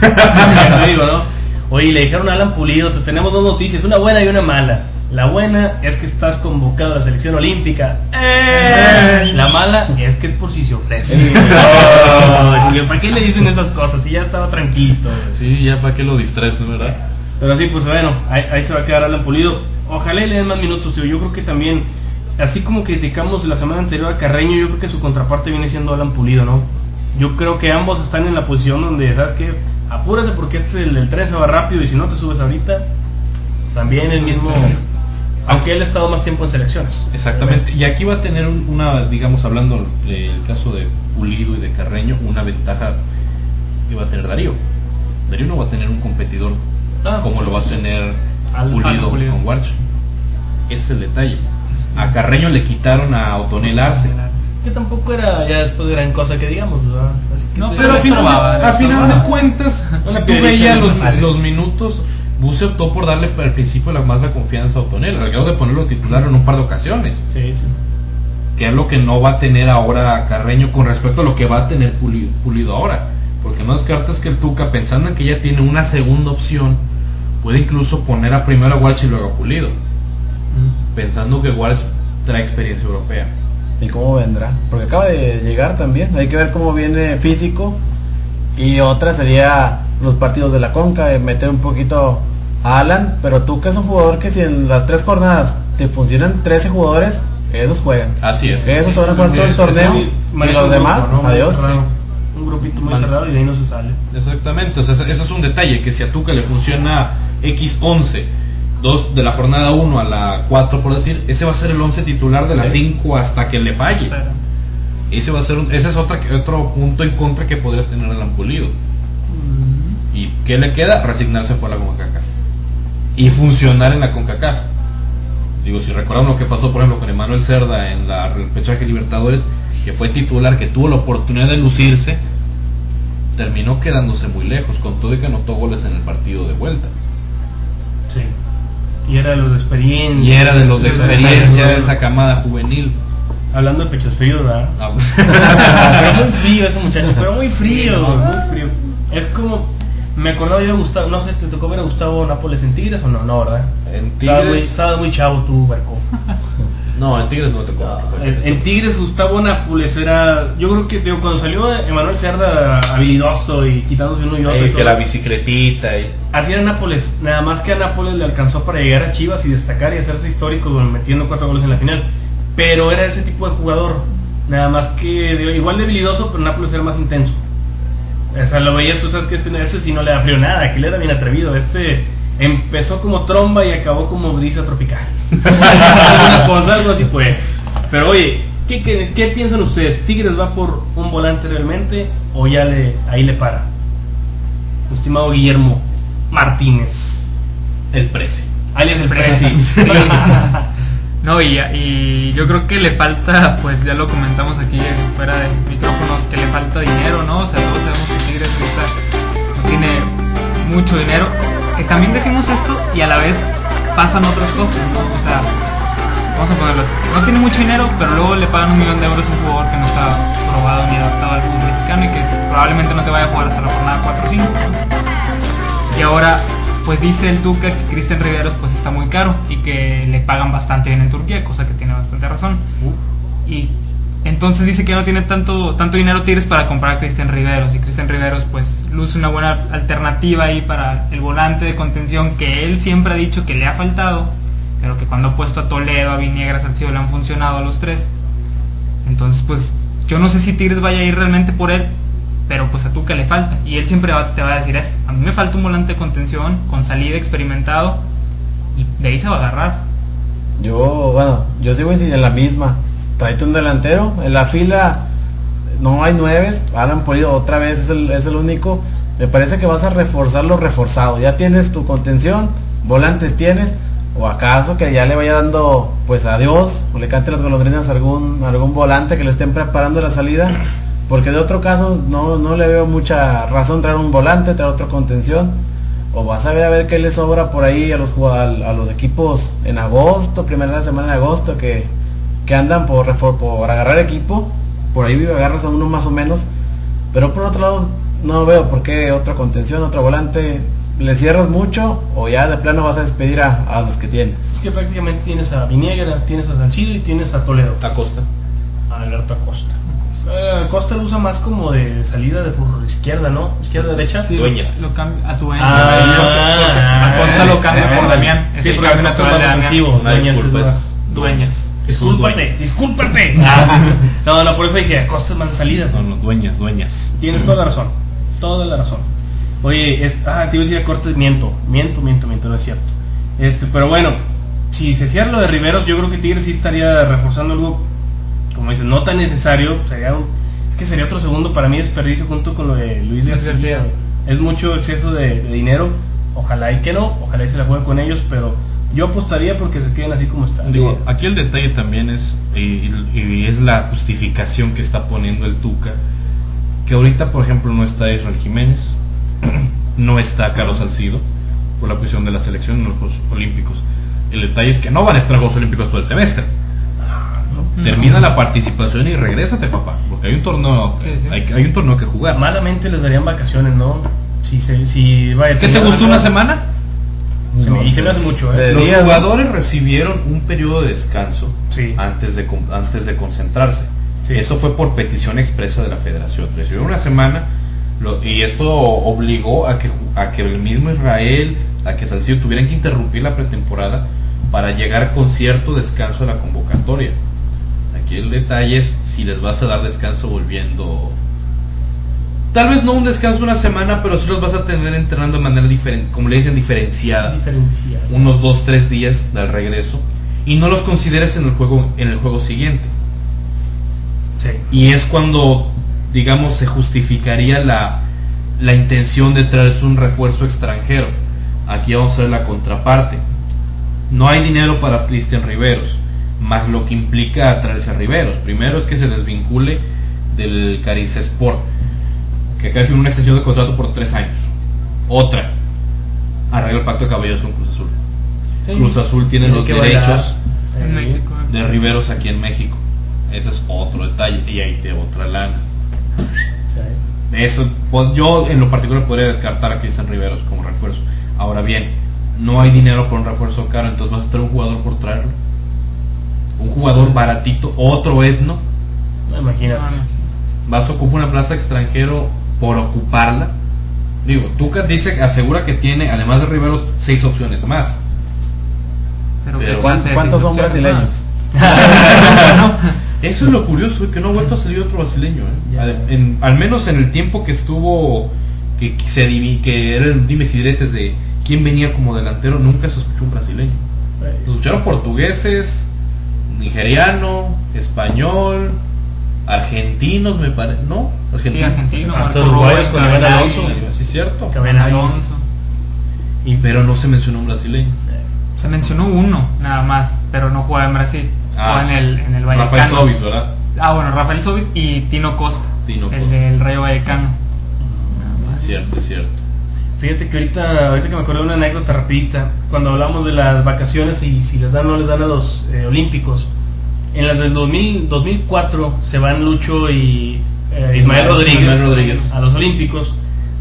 Oye, le dijeron a Alan Pulido, te tenemos dos noticias, una buena y una mala. La buena es que estás convocado a la selección olímpica. ¡Eh! La mala es que es por si se ofrece. Ay, Julio, ¿Para qué le dicen esas cosas? Si ya estaba tranquilito. Sí, ya para qué lo distraes, ¿verdad? Pero sí, pues bueno, ahí, ahí se va a quedar Alan Pulido. Ojalá y le den más minutos, tío. Yo creo que también, así como criticamos la semana anterior a Carreño, yo creo que su contraparte viene siendo Alan Pulido, ¿no? Yo creo que ambos están en la posición donde, ¿sabes qué? Apúrate porque este el, el tren se va rápido y si no te subes ahorita, también el mismo. Aunque él ha estado más tiempo en selecciones. Exactamente. Y aquí va a tener un- una, digamos, hablando del caso de Pulido y de Carreño, una ventaja que va a tener Darío. Darío no va a tener un competidor Ah, como sí, lo va a tener Al- Pulido, al Pulido. con Warch. Ese es el detalle. A Carreño le quitaron a Otonel Arce. Que tampoco era ya después gran cosa que digamos, ¿verdad? Así que No, Pero al final, al final de cuentas, Una si tú veías los, los minutos, Buse optó por darle al principio la más la confianza a Otonel, al grado de ponerlo titular en un par de ocasiones. Sí, sí. que es lo que no va a tener ahora Carreño con respecto a lo que va a tener Pulido, Pulido ahora. Porque no descartas que el Tuca, pensando en que ya tiene una segunda opción, puede incluso poner a primero a Walsh y luego a Pulido, pensando que Walsh trae experiencia europea. ¿Y cómo vendrá? Porque acaba de llegar también. Hay que ver cómo viene físico. Y otra sería los partidos de la Conca, de meter un poquito a Alan. Pero tú que es un jugador que si en las tres jornadas te funcionan 13 jugadores, esos juegan. Así es. Esos te van a jugar todo el torneo. Sí, y los demás, grupo, ¿no? Muy adiós. Un grupito muy Man- cerrado y de ahí no se sale. Exactamente, o sea, ese es un detalle, que si a Tuca le funciona X11, dos de la jornada 1 a la 4 por decir, ese va a ser el 11 titular de Sí. 5 hasta que le falle. Pero- Ese va a ser un- ese es otra, otro punto en contra que podría tener el Ampulido. ¿Y qué le queda? Resignarse por la CONCACAF. Y funcionar en la CONCACAF. Digo, si recuerdan lo que pasó, por ejemplo, con Emanuel Cerda en la repechaje Libertadores, que fue titular, que tuvo la oportunidad de lucirse, terminó quedándose muy lejos, con todo y que anotó goles en el partido de vuelta. Sí. Y era de los de experiencia. Y era de los de experiencia de esa camada juvenil. Hablando de pechos fríos, ¿verdad? Ah, pero muy frío ese muchacho, pero muy frío, muy frío. Es como, me acordaba yo de Gustavo, no sé, ¿te tocó ver a Gustavo Nápoles en Tigres o no? No, ¿verdad? En Estaba muy, Tigres, estaba muy chavo tú, Barco. no, en Tigres no tocó. En, en Tigres Gustavo Nápoles era, yo creo que digo, cuando salió Emanuel Cerda habilidoso y quitándose uno y otro. y que todo, la bicicletita y Así era Nápoles, nada más que a Nápoles le alcanzó para llegar a Chivas y destacar y hacerse histórico bueno, metiendo cuatro goles en la final. Pero era ese tipo de jugador, nada más que igual de habilidoso, pero Nápoles era más intenso. O sea, lo veías, tú sabes que este, ese sí no le da frío nada, que le era bien atrevido. Este empezó como tromba y acabó como brisa tropical. Alguna cosa, algo así fue. Pero oye, ¿qué, qué, qué piensan ustedes? ¿Tigres va por un volante realmente o ya le ahí le para? Estimado Guillermo Martínez, el precio. alias el Prezi. No, y, y yo creo que le falta, pues ya lo comentamos aquí fuera de micrófonos, que le falta dinero, ¿no? O sea, todos sabemos que Tigres ahorita no tiene mucho dinero. Que también decimos esto y a la vez pasan otras cosas, ¿no? O sea, vamos a ponerlo así. No tiene mucho dinero, pero luego le pagan un millón de euros a un jugador que no está probado ni adaptado al fútbol mexicano y que probablemente no te vaya a jugar hasta la jornada 4 o 5. ¿no? Y ahora, pues dice el Tuca que Cristian Riveros pues está muy caro y que le pagan bastante bien en Turquía, cosa que tiene bastante razón. Y entonces dice que no tiene tanto tanto dinero Tigres para comprar a Cristian Riveros y Cristian Riveros pues luce una buena alternativa ahí para el volante de contención que él siempre ha dicho que le ha faltado, pero que cuando ha puesto a Toledo, a Viniegra, Salcido le han funcionado a los tres. Entonces pues yo no sé si Tigres vaya a ir realmente por él, pero pues a Tuca le falta y él siempre va- te va a decir eso. A mí me falta un volante de contención con salida experimentado y de ahí se va a agarrar. Yo, bueno, yo sigo en la misma. Tráete un delantero. En la fila no hay nueves, Alan Pulido otra vez es el, es el único. Me parece que vas a reforzar lo reforzado. Ya tienes tu contención, volantes tienes, o acaso que ya le vaya dando pues adiós, o le cante las golondrinas a algún, algún volante que le estén preparando la salida. Porque de otro caso no, no le veo mucha razón traer un volante, traer otra contención. O vas a ver a ver qué le sobra por ahí a los a los equipos en agosto, primera semana de agosto, que, que andan por, refor- por agarrar equipo. Por ahí agarras a uno más o menos. Pero por otro lado, no veo por qué otra contención, otro volante. ¿Le cierras mucho o ya de plano vas a despedir a, a los que tienes? Es que prácticamente tienes a Viniegra, tienes a Salcido y tienes a Toledo. Acosta. A Alberto Acosta. Eh, Acosta lo usa más como de salida de por izquierda, ¿no? Izquierda, derecha. Sí, Dueñas. Lo cambia a tu Ah, Acosta lo cambia ah, por Damián. Es Sí, el porque cambio natural de Damián. Dueñas Discúlpate, discúlpate. Ah, sí. No, no, por eso dije Acosta es más de salida. No, no, dueñas, dueñas. Tienes toda la razón. Toda la razón. Oye, es, ah, te iba a decir a corte, miento, miento, miento, miento, no es cierto. Este, pero bueno, si se cierra lo de Riveros, yo creo que Tigres sí estaría reforzando algo, como dices, no tan necesario. Sería un- es que sería otro segundo para mí desperdicio junto con lo de Luis García. Es mucho exceso de, de dinero. Ojalá y que no, ojalá y se la jueguen con ellos, pero yo apostaría porque se queden así como están. Digo, aquí el detalle también es, y, y es la justificación que está poniendo el Tuca, que ahorita, por ejemplo, no está Israel Jiménez, no está Carlos Salcido, por la cuestión de la selección en los Juegos Olímpicos. El detalle es que no van a estar Juegos Olímpicos todo el semestre. Termina la participación y regrésate, papá, porque hay un torneo, Sí, sí. Hay, hay un torneo que jugar. Malamente les darían vacaciones, ¿no? Si, se, si vaya, ¿Qué te gustó una semana? Me- y se me hace mucho, ¿eh? Los ¿no? jugadores recibieron un periodo de descanso Sí. antes, de, antes de concentrarse. Sí. Eso fue por petición expresa de la federación. Recibieron una semana lo- y esto obligó a que, a que el mismo Israel, a que Salcido tuvieran que interrumpir la pretemporada para llegar con cierto descanso a la convocatoria. Aquí el detalle es si les vas a dar descanso volviendo. Tal vez no un descanso una semana, pero sí los vas a tener entrenando de manera diferente, como le dicen, diferenciada. Diferenciar. unos 2-3 días del regreso. Y no los consideres en el juego en el juego siguiente. Sí. y es cuando digamos se justificaría la, la intención de traerse un refuerzo extranjero. Aquí vamos a ver la contraparte. No hay dinero para Cristian Riveros más lo que implica traerse a Riveros. Primero es que se desvincule del Carice Sport que acá firmó una extensión de contrato por 3 años otra arregla el pacto de caballeros con Cruz Azul Sí. Cruz Azul tiene los derechos de Riveros aquí en México. Ese es otro detalle. Y ahí te otra lana. Sí. Eso, pues, yo en lo particular podría descartar a Cristian Riveros como refuerzo. Ahora bien, no hay dinero por un refuerzo caro, entonces vas a traer un jugador por traerlo. Un jugador baratito, otro etno. No, imagínate. Vas a ocupar una plaza extranjero por ocuparla. Digo, Tuca dice, asegura que tiene, además de Riveros, seis opciones más. Pero, Pero ¿qué ¿cuán- clase de cuántos son brasileños? Eso es lo curioso, que no ha vuelto a salir otro brasileño. ¿eh? Al, en- al menos en el tiempo que estuvo, que, que se que eran dimes y diretes de quién venía como delantero, nunca se escuchó un brasileño. Se escucharon portugueses, nigeriano, español, argentinos, me parece. ¿No? Sí, argentino, Hasta uruguayos con Abel Alonso. Sí, es cierto. Cabenagui. Alonso. Y, pero no se mencionó un brasileño. Se mencionó uno nada más, pero no jugaba en Brasil. Ah, jugaba en el, en el Rafael Vallecano. Sobis, ¿verdad? Ah, bueno, Rafael Sobis y Tino Costa. Tino el Costa. del Rayo Vallecano. Es cierto, es cierto. Fíjate que ahorita, ahorita que me acordé de una anécdota rapidita, cuando hablamos de las vacaciones y si les dan o no les dan a los eh, olímpicos, en las del 2000, 2004 se van Lucho y eh, Ismael Rodríguez, Ismael Rodríguez. a los olímpicos,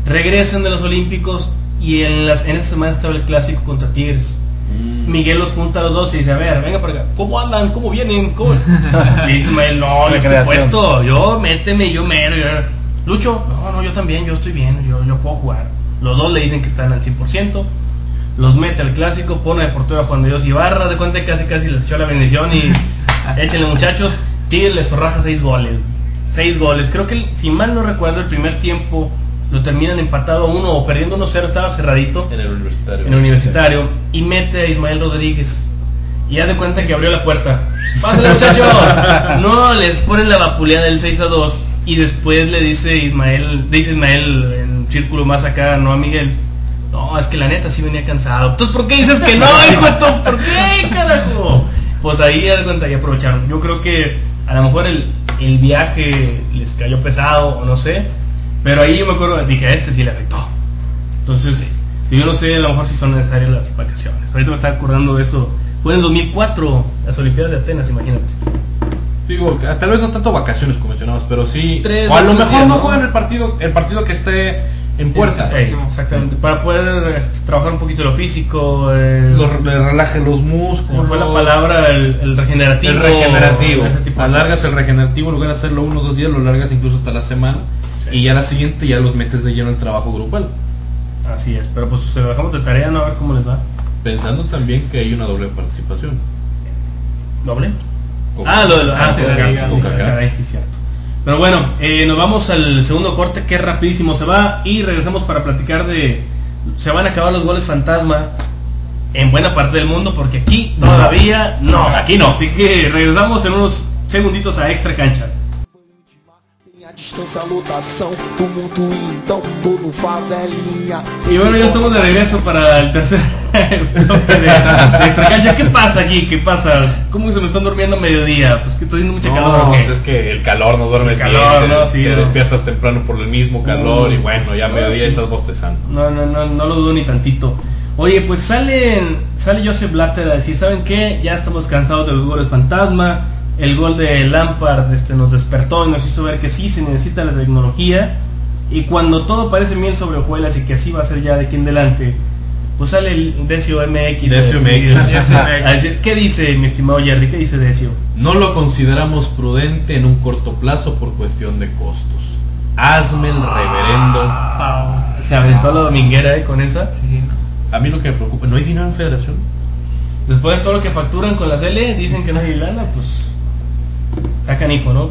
regresan de los olímpicos y en, las, en esa semana estaba el clásico contra Tigres. Mm. Miguel los junta a los dos y dice, a ver, venga para acá, ¿cómo andan? ¿Cómo vienen? ¿Cómo? Y dice Ismael, no, yo estoy puesto, yo méteme, yo mero. yo- Lucho, no, no, yo también, yo estoy bien, yo, yo puedo jugar. Los dos le dicen que están al 100%, los mete al clásico, pone de portero a Juan de Dios Ibarra, de cuenta que casi casi les echó la bendición y échenle muchachos, Tigres les zorraja seis goles. Seis goles, creo que si mal no recuerdo el primer tiempo lo terminan empatado a uno o perdiendo 1-0, estaba cerradito En el universitario. en el universitario y mete a Ismael Rodríguez. Y ya de cuenta que abrió la puerta. ¡Pásale, muchachos! No, les ponen la vapuleada del 6 a 2. Y después le dice Ismael, dice Ismael en círculo más acá, no a Miguel. No, es que la neta sí venía cansado. Entonces, ¿por qué dices que no, hijo ¿Por qué, carajo? Pues ahí de cuenta aprovecharon. Yo creo que a lo mejor el, el viaje les cayó pesado o no sé. Pero ahí yo me acuerdo, dije, a este sí le afectó. Entonces, yo no sé a lo mejor si son necesarias las vacaciones. Ahorita me estaba acordando de eso. Fue en el 2004, las Olimpiadas de Atenas, imagínate. Digo, tal vez no tanto vacaciones como mencionabas, pero sí. Tres, o a lo mejor días, no ¿no? juegan el partido, el partido que esté en puerta. Ey, exactamente. Para poder este, trabajar un poquito lo físico. eh, Lo- le relaje los músculos. ¿Cómo fue la palabra? El, el regenerativo. El regenerativo. ese tipo de Alargas el regenerativo, en lugar de hacerlo uno o dos días, lo largas incluso hasta la semana. Sí. Y ya la siguiente ya los metes de lleno al trabajo grupal. Así es, pero pues se lo dejamos de tarea, ¿no? A ver cómo les va. Pensando también que hay una doble participación. ¿Doble? Ah, lo de ah, sí, cierto. Pero bueno, eh, nos vamos al segundo corte que rapidísimo se va y regresamos para platicar de... Se van a acabar los goles fantasma en buena parte del mundo porque aquí todavía no. aquí no. Así que regresamos en unos segunditos a Extra Cancha. Tumulto então, favelinha. Y bueno, ya estamos de regreso para el tercer bloque de, de Extra Cancha. ¿Qué pasa aquí? ¿Qué pasa? ¿Cómo que se me están durmiendo a mediodía? Pues que estoy haciendo mucha calor. ¿o No, qué? pues es que el calor no duerme El calor, bien, ¿no? te- Sí, te no. despiertas temprano por el mismo calor y bueno, ya a mediodía sí. estás bostezando. No, no, no, no lo dudo ni tantito. Oye, pues sale, sale Joseph Blatter a decir, ¿saben qué? Ya estamos cansados de los goles fantasma. El gol de Lampard este, nos despertó y nos hizo ver que sí se necesita la tecnología. Y cuando todo parece miel sobre hojuelas y que así va a ser ya de aquí en adelante, pues sale el Decio MX. Decio decir- MX. ¿Qué dice mi estimado Jerry? ¿Qué dice Decio? No lo consideramos prudente en un corto plazo por cuestión de costos. Hazme el reverendo. Se aventó la dominguera ¿eh? con esa. Sí. A mí lo que me preocupa, ¿no hay dinero en federación? Después de todo lo que facturan con la L, dicen que no hay lana, pues está canijo, ¿no?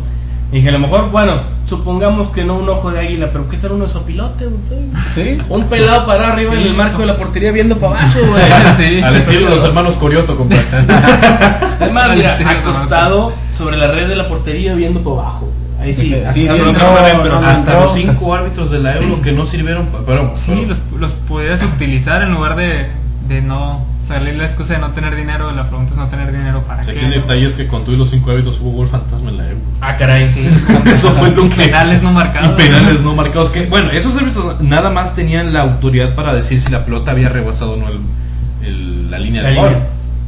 Y dije, a lo mejor, bueno, supongamos que no un ojo de águila, pero ¿qué tal uno de sopilote, güey? Sí. Un pelado para arriba Sí, en el marco de la portería viendo para abajo, güey. Sí. Al estilo de los hermanos Corioto, compadre. Además, mira, acostado sobre la red de la portería viendo para abajo. Ahí sí, Sí, hasta- sí, hasta sí, no entró, pero no, hasta entró. Los cinco árbitros de la Euro que no sirvieron, pa- pero, Sí, pero- los, los podrías utilizar en lugar de, de no salir la excusa de no tener dinero. La pregunta es no tener dinero para Si qué. aquí el detalle es que con todos los cinco árbitros hubo gol fantasma en la Euro. Ah, caray. Sí. Eso fue lo que Penales no marcados. Y penales no marcados. Que, bueno, esos árbitros nada más tenían la autoridad para decir si la pelota había rebasado o no el- el- la línea La de gol.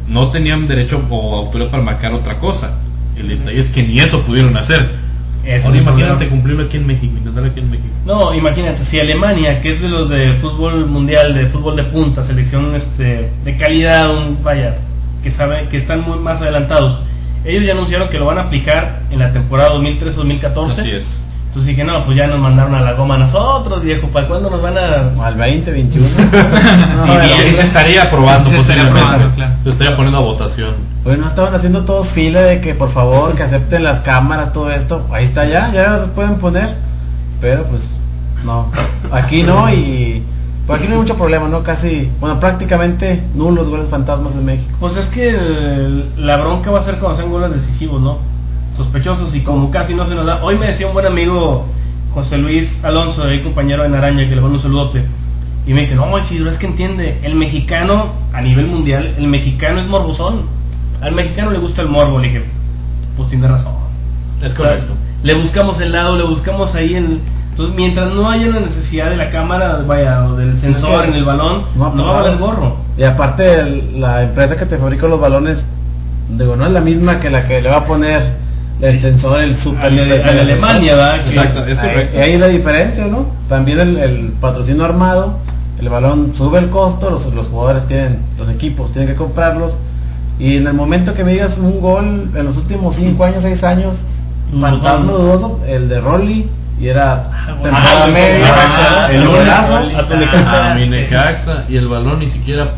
No tenían derecho o autoridad para marcar otra cosa. El detalle es que ni eso pudieron hacer. Eso Ahora imagínate problema. cumplirlo aquí en México, intentarlo aquí en México. No, imagínate, si Alemania, que es de los de fútbol mundial, de fútbol de punta, selección este, de calidad, un, vaya, que sabe que están muy más adelantados, ellos ya anunciaron que lo van a aplicar en la temporada 2013-2014. Así es. Entonces dije, no, pues ya nos mandaron a la goma a nosotros, viejo, ¿para cuándo nos van a...? Al 20, 21. y, No, y se estaría aprobando Se estaría claro. Se estaría poniendo a votación. Bueno, estaban haciendo todos fila de que por favor que acepten las cámaras, todo esto. Ahí está ya, ya los pueden poner. Pero pues no, aquí no y pues aquí no hay mucho problema, ¿no? Casi, bueno, prácticamente nulos goles fantasmas en México. Pues es que la bronca va a ser cuando sean goles decisivos, ¿no? Sospechosos y como casi no se nos da. Hoy me decía un buen amigo José Luis Alonso, ahí compañero de Naraña, que le mando un saludote. Y me dice, no, Isidro, es que entiende, el mexicano a nivel mundial, el mexicano es morbosón. Al mexicano le gusta el morbo, le dije, pues tiene razón. Es O sea, le buscamos el lado, le buscamos ahí en... Entonces, mientras no haya una necesidad de la cámara, vaya, o del sensor en el balón, no va a valer gorro. Y aparte el- la empresa que te fabrica los balones, digo, no es la misma que la que le va a poner el sensor, el super... De- al de Alemania, ¿verdad? Exacto, es Ahí- correcto. Y ahí la diferencia, ¿no? También el, el patrocinio armado, el balón sube el costo, los, los jugadores tienen, los equipos tienen que comprarlos. Y en el momento que me digas un gol en los últimos 5 años, 6 años, fantasma dudoso, el de Rolly, y era bueno. temporada Ah, media, ah, el el golazo. a tu Necaxa y el balón ni siquiera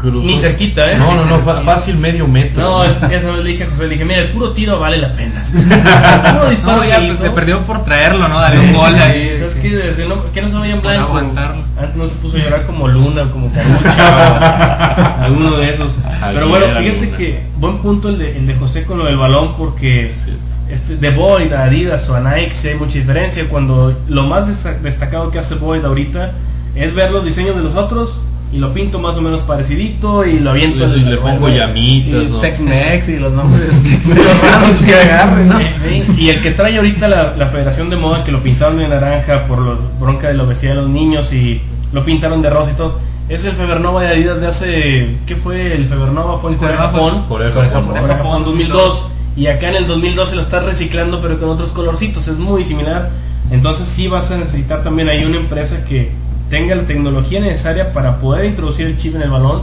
Cruzó. Ni cerquita, ¿eh? No, no, no, fácil medio metro. No, es, esa vez le dije a José, le dije, mira, el puro tiro vale la pena. No, disparo No, que ya, pues le perdió por traerlo, ¿no? Darle un gol ahí. ¿Sabes qué? Desde no, ¿Qué no se vaya en blanco? aguantarlo. Antes no se puso a llorar como Luna, como Carucha, o alguno de esos. Pero bueno, fíjate Luna. que buen punto el de, el de José con lo del balón, porque Sí. este, de Boyd a Adidas o a Nike sí hay mucha diferencia. Cuando lo más desta- destacado que hace Boyd ahorita es ver los diseños de los otros y lo pinto más o menos parecidito y lo aviento Y en el- le pongo Y llamitas, ¿no? Tex-Mex y los nombres que agarre, ¿no? Sí, Y el que trae ahorita la, la Federación de Moda, que lo pintaron de naranja por la bronca de la obesidad de los niños y lo pintaron de rosa y todo, es el Febernova de Adidas de hace. ¿Qué fue? El Febernova fue en Corea Japón. Corea, Corea, Japón. Corea Japón 2002. Y acá en el 2012 lo estás reciclando, pero con otros colorcitos. Es muy similar. Entonces, sí vas a necesitar también ahí una empresa que tenga la tecnología necesaria para poder introducir el chip en el balón,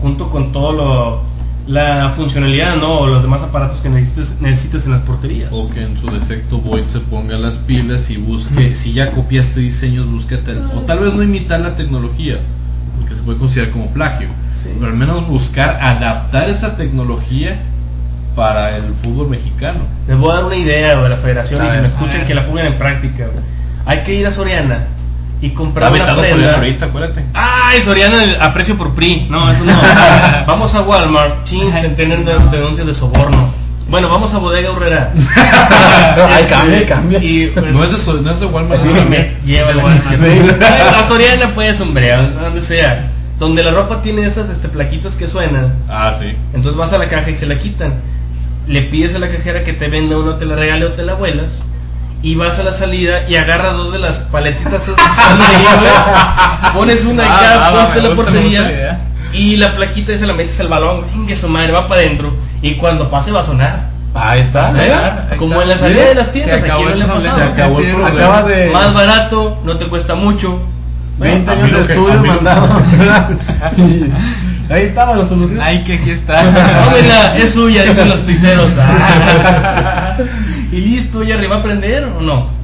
junto con todo lo la funcionalidad, ¿no? O los demás aparatos que necesites, necesites en las porterías. O que en su defecto Boyd se ponga las pilas y busque, si ya copiaste diseños, búsquete, el- o tal vez no imitar la tecnología, porque se puede considerar como plagio, Sí. pero al menos buscar adaptar esa tecnología para el fútbol mexicano. Les voy a dar una idea de la federación A y que me escuchen, que la pongan en práctica. Hay que ir a Soriana y comprar una prenda. Soriana ahorita, acuérdate. Ay, Soriana el- a precio por PRI. No, eso no. vamos a Walmart. Ay, de- no. denuncias de soborno. Bueno, vamos a Bodega Urrera. Ahí Este, cambia, cambia. Y, pues, No es de, so- no es de Walmart. Sí, me lleva la Walmart. A Soriana pues, hombre, a donde sea. Donde la ropa tiene esas este, plaquitas que suenan. Ah, sí. Entonces vas a la caja y se la quitan. Le pides a la cajera que te venda uno, te la regale o te la vuelas. Y vas a la salida y agarras dos de las paletitas esas que están ahí, güey. Pones una Ah, acá, ah, pones me en la gusta, portería. Y la plaquita esa la metes al balón. Venga, su madre, va para adentro. Y cuando pase va a sonar. Ahí está, ¿Sí? Como está. en la salida de las tiendas, aquí no le ha problema. pasado. Se acabó el Sí, problema. Acaba de... Más barato, no te cuesta mucho. 20 A mí años de que- estudio mandado. Y Ahí estaba la solución. Ay, que aquí está. Tómela, es suya, dicen los tuiteros. Y listo, ya arriba a aprender o no?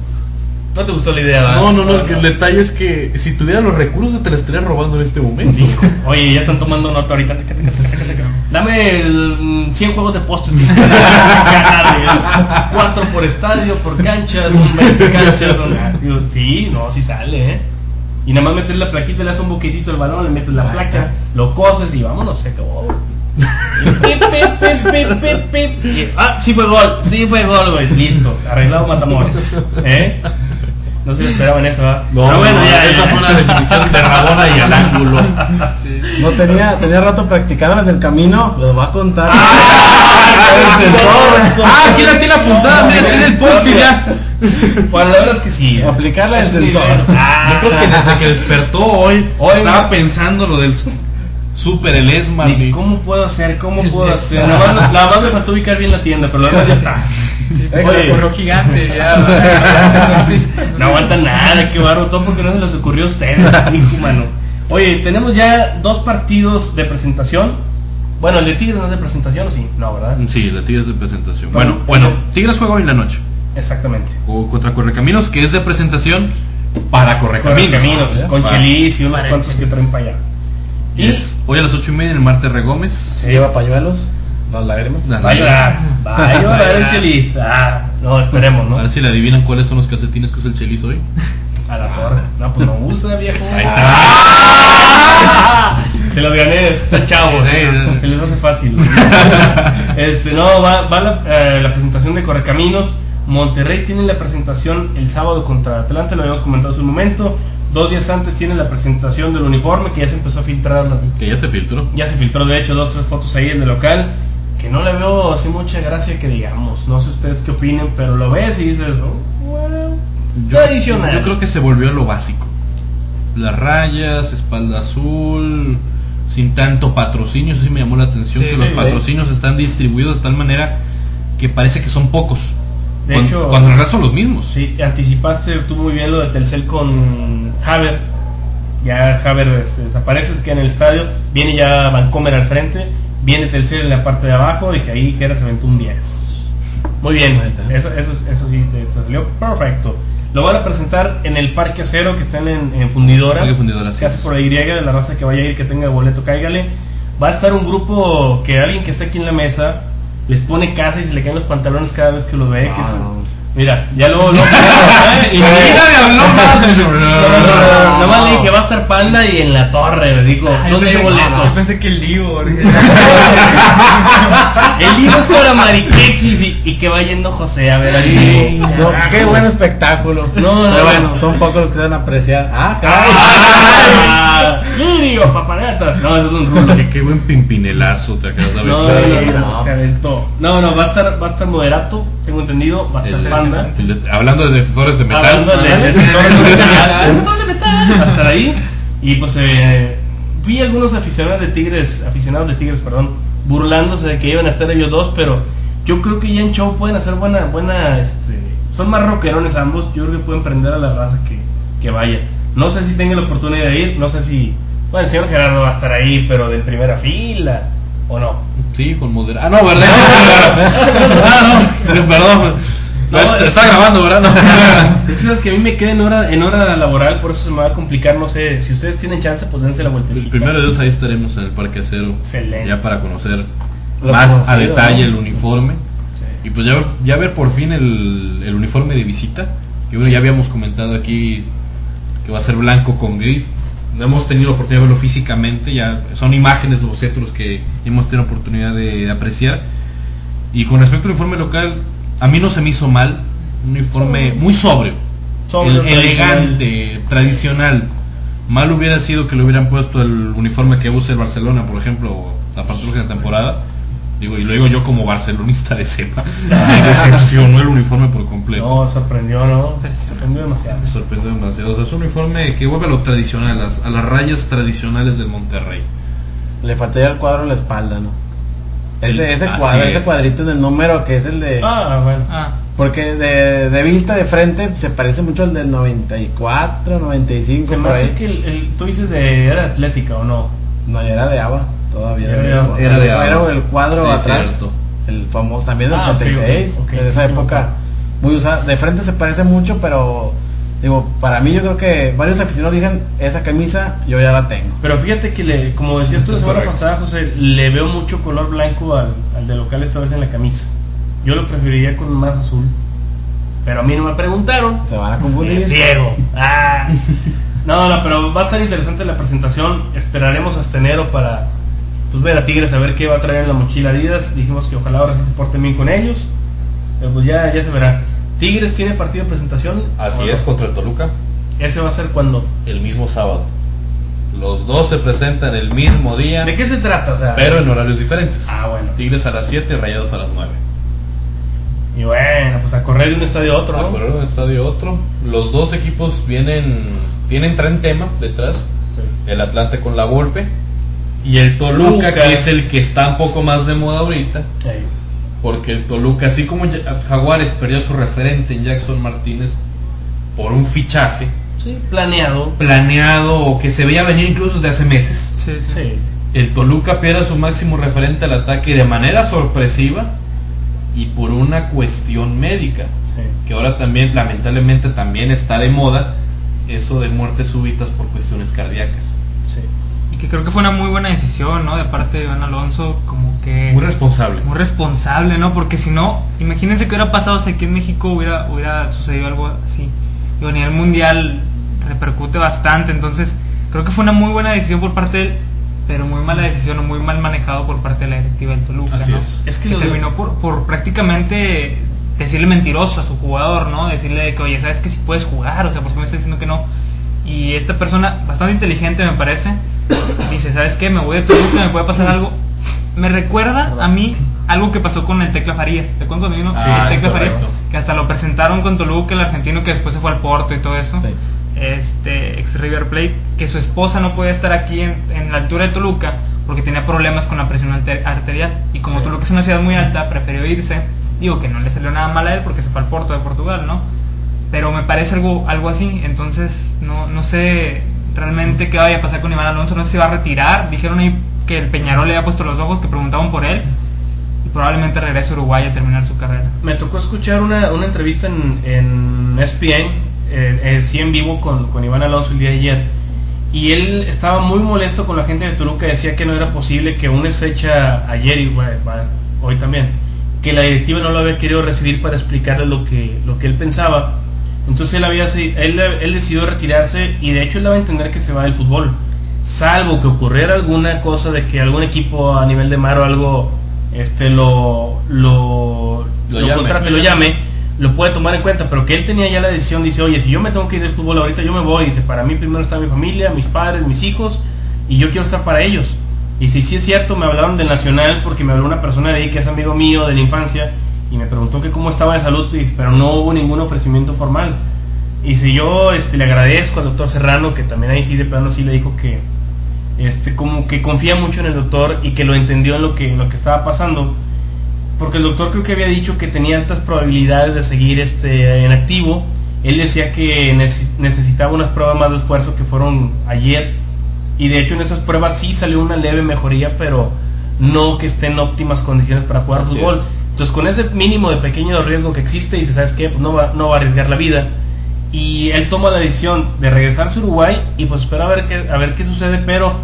¿No te gustó la idea? ¿verdad? No, no, no, el, detalle es que si tuviera los recursos te la estaría robando en este momento. Oye, ya están tomando nota ahorita. Teca, teca. Dame el, mm, 100 juegos de postes. Cuatro por estadio, por canchas, son 20 canchas. digo, Sí, no, sí sale, ¿eh? Y nada más metes la plaquita, le das un boquetito al balón, le metes la placa, lo coses y vámonos, se acabó. Pip, pip, pip, ah, sí fue gol, sí fue gol, güey. Listo, arreglado Matamoros. ¿Eh? No se lo esperaban eso, ¿verdad? No, Ah, bueno, no, ya, esa fue una definición de Rabona y al ángulo. Sí. No tenía, tenía rato practicando en el camino, lo va a contar. Ah, El sensor. Ah, aquí la tiene apuntada, mira, tiene el post ya. Bueno, la verdad es que sí. ¿eh? Aplicarla del sensor. Ah, Yo creo que desde que despertó hoy, Hoy- estaba pensando lo del super el Esmar. Ni- ¿Cómo puedo hacer? ¿Cómo puedo hacer? Nada más, nada más me faltó ubicar bien la tienda, pero la verdad ya está. Sí, Oye. gigante ya. No aguanta nada, qué barro, todo porque no se les ocurrió a ustedes, hijo humano. Oye, tenemos ya dos partidos de presentación. Bueno, el de Tigres no es de presentación, ¿o sí? No, ¿verdad? Sí, la Tigres de presentación. Bueno, Bueno, bueno, Tigres juega hoy en la noche. Exactamente. O contra Correcaminos, que es de presentación para Correcaminos. Caminos, con Chelis y unos cuantos que traen para allá. Y es hoy a las ocho y media en el Marte R. Gómez. Se lleva pañuelos, las lágrimas. Va a llorar, va a llorar el. Chelis. Ah, no, esperemos, ¿no? A ver si le adivinan cuáles son los calcetines que usa el Chelis hoy. A la torre. No, pues no usa, viejo. Ahí está. ¡Ah! Se los gané, es que están chavos, Sí, ¿eh? se les hace fácil. este, no, va, va la, eh, la presentación de Correcaminos. Monterrey tiene la presentación el sábado contra Atlanta, lo habíamos comentado hace un momento. Dos días antes tiene la presentación del uniforme que ya se empezó a filtrar. la- Que ya se filtró. Ya se filtró, de hecho, dos tres fotos ahí en el local. Que no le veo así mucha gracia que digamos. No sé ustedes qué opinen, pero lo ves y dices, oh, bueno, Yo, tradicional. yo creo que se volvió a lo básico. Las rayas, espalda azul, sin tanto patrocinio, eso sí me llamó la atención, Sí, que sí, los sí. patrocinios están distribuidos de tal manera que parece que son pocos. De hecho- cuando en realidad son los mismos. Sí, anticipaste tú muy bien lo de Telcel con Haber. Ya Haber este, desaparece, se queda en el estadio. Viene ya Vancomer al frente. Viene Telcel en la parte de abajo. Dije ahí Jera se aventó un 10. Muy bien, eso, eso, eso sí te, te salió perfecto. Lo van a presentar en el Parque Acero que están en, en Fundidora. Parque Fundidora, sí. Casi por la Y de la raza que vaya a ir, que tenga boleto, cáigale. Va a estar un grupo que alguien que está aquí en la mesa les pone casa y se le caen los pantalones cada vez que lo ve. que es- no. Mira, ya luego lo. y Mira, me habló más. No, Nomás le dije, va a estar Panda y en la torre. Le digo, ¿dónde hay pensé- boletos? Pensé que el Divo. El libro es para Mariquequis y, y que va yendo José a ver ahí. No, qué buen espectáculo. No, no, Pero no. bueno, son pocos los que van a apreciar. Ah, caray. ¡Ah! ¡Lirio, papanetas! No, eso es un rulo. Qué, buen pimpinelazo te acabas de aventar. no, no, no. se aventó. No, no, va a estar, va a estar moderato, tengo entendido, va a estar El- Panda. Hablando de defensores de metal. Hablando de, de, sectores de metal, sectores de metal, va a estar ahí. Y pues eh, vi algunos aficionados de Tigres, aficionados de Tigres, perdón, burlándose de que iban a estar ellos dos, pero yo creo que ya en show pueden hacer buena, buena, este, son más rockerones ambos, yo creo que pueden prender a la raza que, que vaya. No sé si tenga la oportunidad de ir, no sé si, bueno, el señor Gerardo va a estar ahí, pero de primera fila, o no. Sí, con moderato. Ah, no, ¿verdad? ah, no, perdón. No, está, es- está grabando, ¿verdad? No. Es que a mí me queda en hora, en hora laboral, por eso se me va a complicar, no sé, si ustedes tienen chance, pues dense la vueltecita. El primero de Dios ahí estaremos en el Parque Acero. Excelente. Ya para conocer Lo más a detalle ¿no? el uniforme. Sí. Y pues ya, ya ver por fin el, el uniforme de visita. Que bueno, ya habíamos comentado aquí que va a ser blanco con gris. No hemos tenido la oportunidad de verlo físicamente. Ya son imágenes de bocetos que hemos tenido oportunidad de apreciar. Y con respecto al uniforme local, a mí no se me hizo mal. Un uniforme muy sobrio, Sobrio, el- elegante, tradicional. Mal hubiera sido que le hubieran puesto el uniforme que usa el Barcelona, por ejemplo, a partir de la temporada. Digo, y lo digo yo como barcelonista de cepa. Me decepcionó el uniforme por completo. No, sorprendió, ¿no? Sorprendió demasiado. Me sorprendió demasiado. O sea, es un uniforme que vuelve a lo tradicional, a las, a las rayas tradicionales del Monterrey. Le faltaría el cuadro en la espalda, ¿no? El- Ese, ese, cuadro, ese es. cuadrito en el número que es el de... Ah, bueno. Ah, Porque de, de vista de frente se parece mucho al del 94, 95, Se me hace que el, el- tú dices de era atlética o no. No, ya era de ABA, todavía. Era de Era, de ABA. Era el cuadro Sí, atrás. cierto. El famoso, también del Ah, ok, 86, ok, ok, de esa época. Muy usada. De frente se parece mucho, pero digo, para mí yo creo que varios aficionados dicen, esa camisa yo ya la tengo. Pero fíjate que, le, como decías tú la semana pasada, José, le veo mucho color blanco al, al de local esta vez en la camisa. Yo lo preferiría con más azul. Pero a mí no me preguntaron. Se van a confundir. Prefiero. Ah. No, no, pero va a estar interesante la presentación. Esperaremos hasta enero para pues, ver a Tigres, a ver qué va a traer en la mochila Adidas. Dijimos que ojalá ahora sí se porten bien con ellos. Pero pues ya, ya se verá. Tigres tiene partido de presentación. Así es, contra el Toluca, Ese va a ser cuando. el mismo sábado. Los dos se presentan el mismo día, ¿De qué se trata? O sea, pero en horarios diferentes. Ah, bueno. Tigres a las 7, Rayados a las 9. Y bueno, pues a correr de un estadio a otro, A correr de un estadio a otro. Los dos equipos vienen, tienen tren tema detrás. Sí. El Atlante con la golpe. Y el Toluca, Toluca. que es el que está un poco más de moda ahorita. Sí. Porque el Toluca, así como Jaguares perdió a su referente en Jackson Martínez por un fichaje Sí, planeado. planeado o que se veía venir incluso desde hace meses. sí, sí. Sí. El Toluca pierde a su máximo referente al ataque de manera sorpresiva y por una cuestión médica. Sí. Que ahora también, lamentablemente, también está de moda eso de muertes súbitas por cuestiones cardíacas. Y que creo que fue una muy buena decisión, ¿no? De parte de Iván Alonso, como que... Muy responsable. muy responsable, ¿no? Porque si no, imagínense que hubiera pasado si aquí en México hubiera, hubiera sucedido algo así. Y a nivel mundial repercute bastante, entonces creo que fue una muy buena decisión por parte de él, pero muy mala decisión o muy mal manejado por parte de la directiva del Toluca, Así ¿no? es. Es que que lo- terminó por, por prácticamente decirle mentiroso a su jugador, ¿no? Decirle que, oye, ¿sabes que si puedes jugar? O sea, ¿por qué me estás diciendo que no? Y esta persona, bastante inteligente me parece, dice, ¿sabes qué? Me voy de Toluca, me puede pasar algo. Me recuerda a mí algo que pasó con el Tecla Farías. ¿Te acuerdas cuando vino Ah, el Tecla Farías? Que hasta lo presentaron con Toluca, el argentino que después se fue al Porto y todo eso. Sí. Este, ex River Plate, que su esposa no podía estar aquí en, en la altura de Toluca porque tenía problemas con la presión arterial. Y como Sí. Toluca es una ciudad muy alta, prefirió irse. Digo que no le salió nada mal a él porque se fue al Porto de Portugal, ¿no? Pero me parece algo, algo así. Entonces, no, no sé realmente qué vaya a pasar con Iván Alonso. No sé si va a retirar. Dijeron ahí que el Peñarol le había puesto los ojos, que preguntaban por él. Y probablemente regrese a Uruguay a terminar su carrera. Me tocó escuchar una, una entrevista en, en ESPN. eh, eh, sí en vivo con, con Iván Alonso el día de ayer y él estaba muy molesto con la gente de Toluca, decía que no era posible que una fecha ayer y bueno, hoy también, que la directiva no lo había querido recibir para explicarle lo que, lo que él pensaba. Entonces él, había, él, él decidió retirarse y de hecho él daba a entender que se va del fútbol, salvo que ocurriera alguna cosa de que algún equipo a nivel de mar o algo este lo lo, Lo lo llame. contrate, lo llame, lo puede tomar en cuenta, pero que él tenía ya la decisión, dice, oye, si yo me tengo que ir del fútbol ahorita, yo me voy, dice, para mí primero está mi familia, mis padres, mis hijos, y yo quiero estar para ellos. Y si sí es cierto, me hablaron del Nacional, porque me habló una persona de ahí que es amigo mío de la infancia, y me preguntó que cómo estaba de salud, pero no hubo ningún ofrecimiento formal. Y si yo este, le agradezco al doctor Serrano, que también ahí sí de plano sí le dijo que, este, como que confía mucho en el doctor y que lo entendió en lo que, en lo que estaba pasando, porque el doctor creo que había dicho que tenía altas probabilidades de seguir este en activo. Él decía que neces- necesitaba unas pruebas más de esfuerzo que fueron ayer y de hecho en esas pruebas sí salió una leve mejoría, pero no que esté en óptimas condiciones para jugar Así fútbol. es. Entonces con ese mínimo de pequeño riesgo que existe, dice, ¿sabes qué? Pues no va, no va a arriesgar la vida. Y él toma la decisión de regresarse a Uruguay y pues espera a ver qué, a ver qué sucede, pero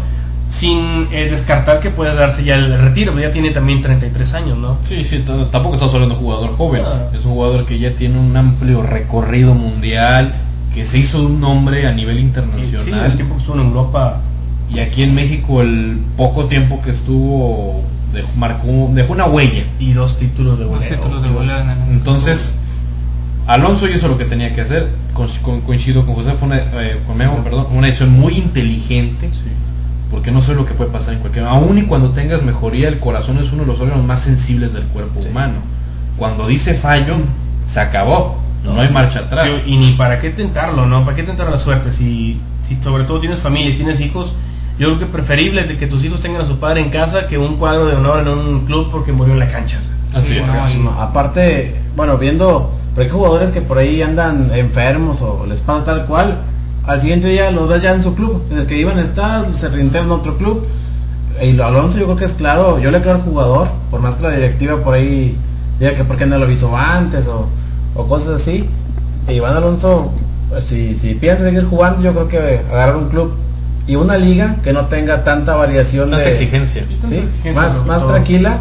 sin eh, descartar que puede darse ya el retiro, ya tiene también 33 años, ¿no? Sí, sí, tampoco estamos hablando de un jugador joven. Ah. Es un jugador que ya tiene un amplio recorrido mundial, que se hizo un nombre a nivel Y, sí, internacional. el tiempo que estuvo en Europa. Y aquí en México, el poco tiempo que estuvo, marcó, dejó una huella. y dos títulos de Dos goleo. títulos de goleo en el- Entonces, Alonso hizo lo que tenía que hacer. Co- co- coincido con José, fue una, eh, con Memo, perdón, una decisión muy inteligente. Porque no sé lo que puede pasar en cualquier Aún y cuando tengas mejoría, el corazón es uno de los órganos más sensibles del cuerpo humano. Cuando dice fallo, se acabó. No, hay marcha atrás. Sí, y ni para qué tentarlo, ¿no? ¿Para qué tentar la suerte? Si, si sobre todo tienes familia y tienes hijos, yo creo que preferible de que tus hijos tengan a su padre en casa que un cuadro de honor en un club porque murió en la cancha. o sea. Así Sí, es. no, y- No, aparte, bueno, viendo, pero hay jugadores que por ahí andan enfermos o les pasa tal cual, al siguiente día los ves ya en su club, en el que iban a estar, se reintegran a otro club. Y lo Alonso yo creo que es claro, yo le creo al jugador, por más que la directiva por ahí diga que por qué no lo avisó antes o, o cosas así. E Iván Alonso, pues, si, si piensa seguir jugando, yo creo que agarrar un club y una liga que no tenga tanta variación Tanta de exigencia. Sí, Exigencia, más, más tranquila.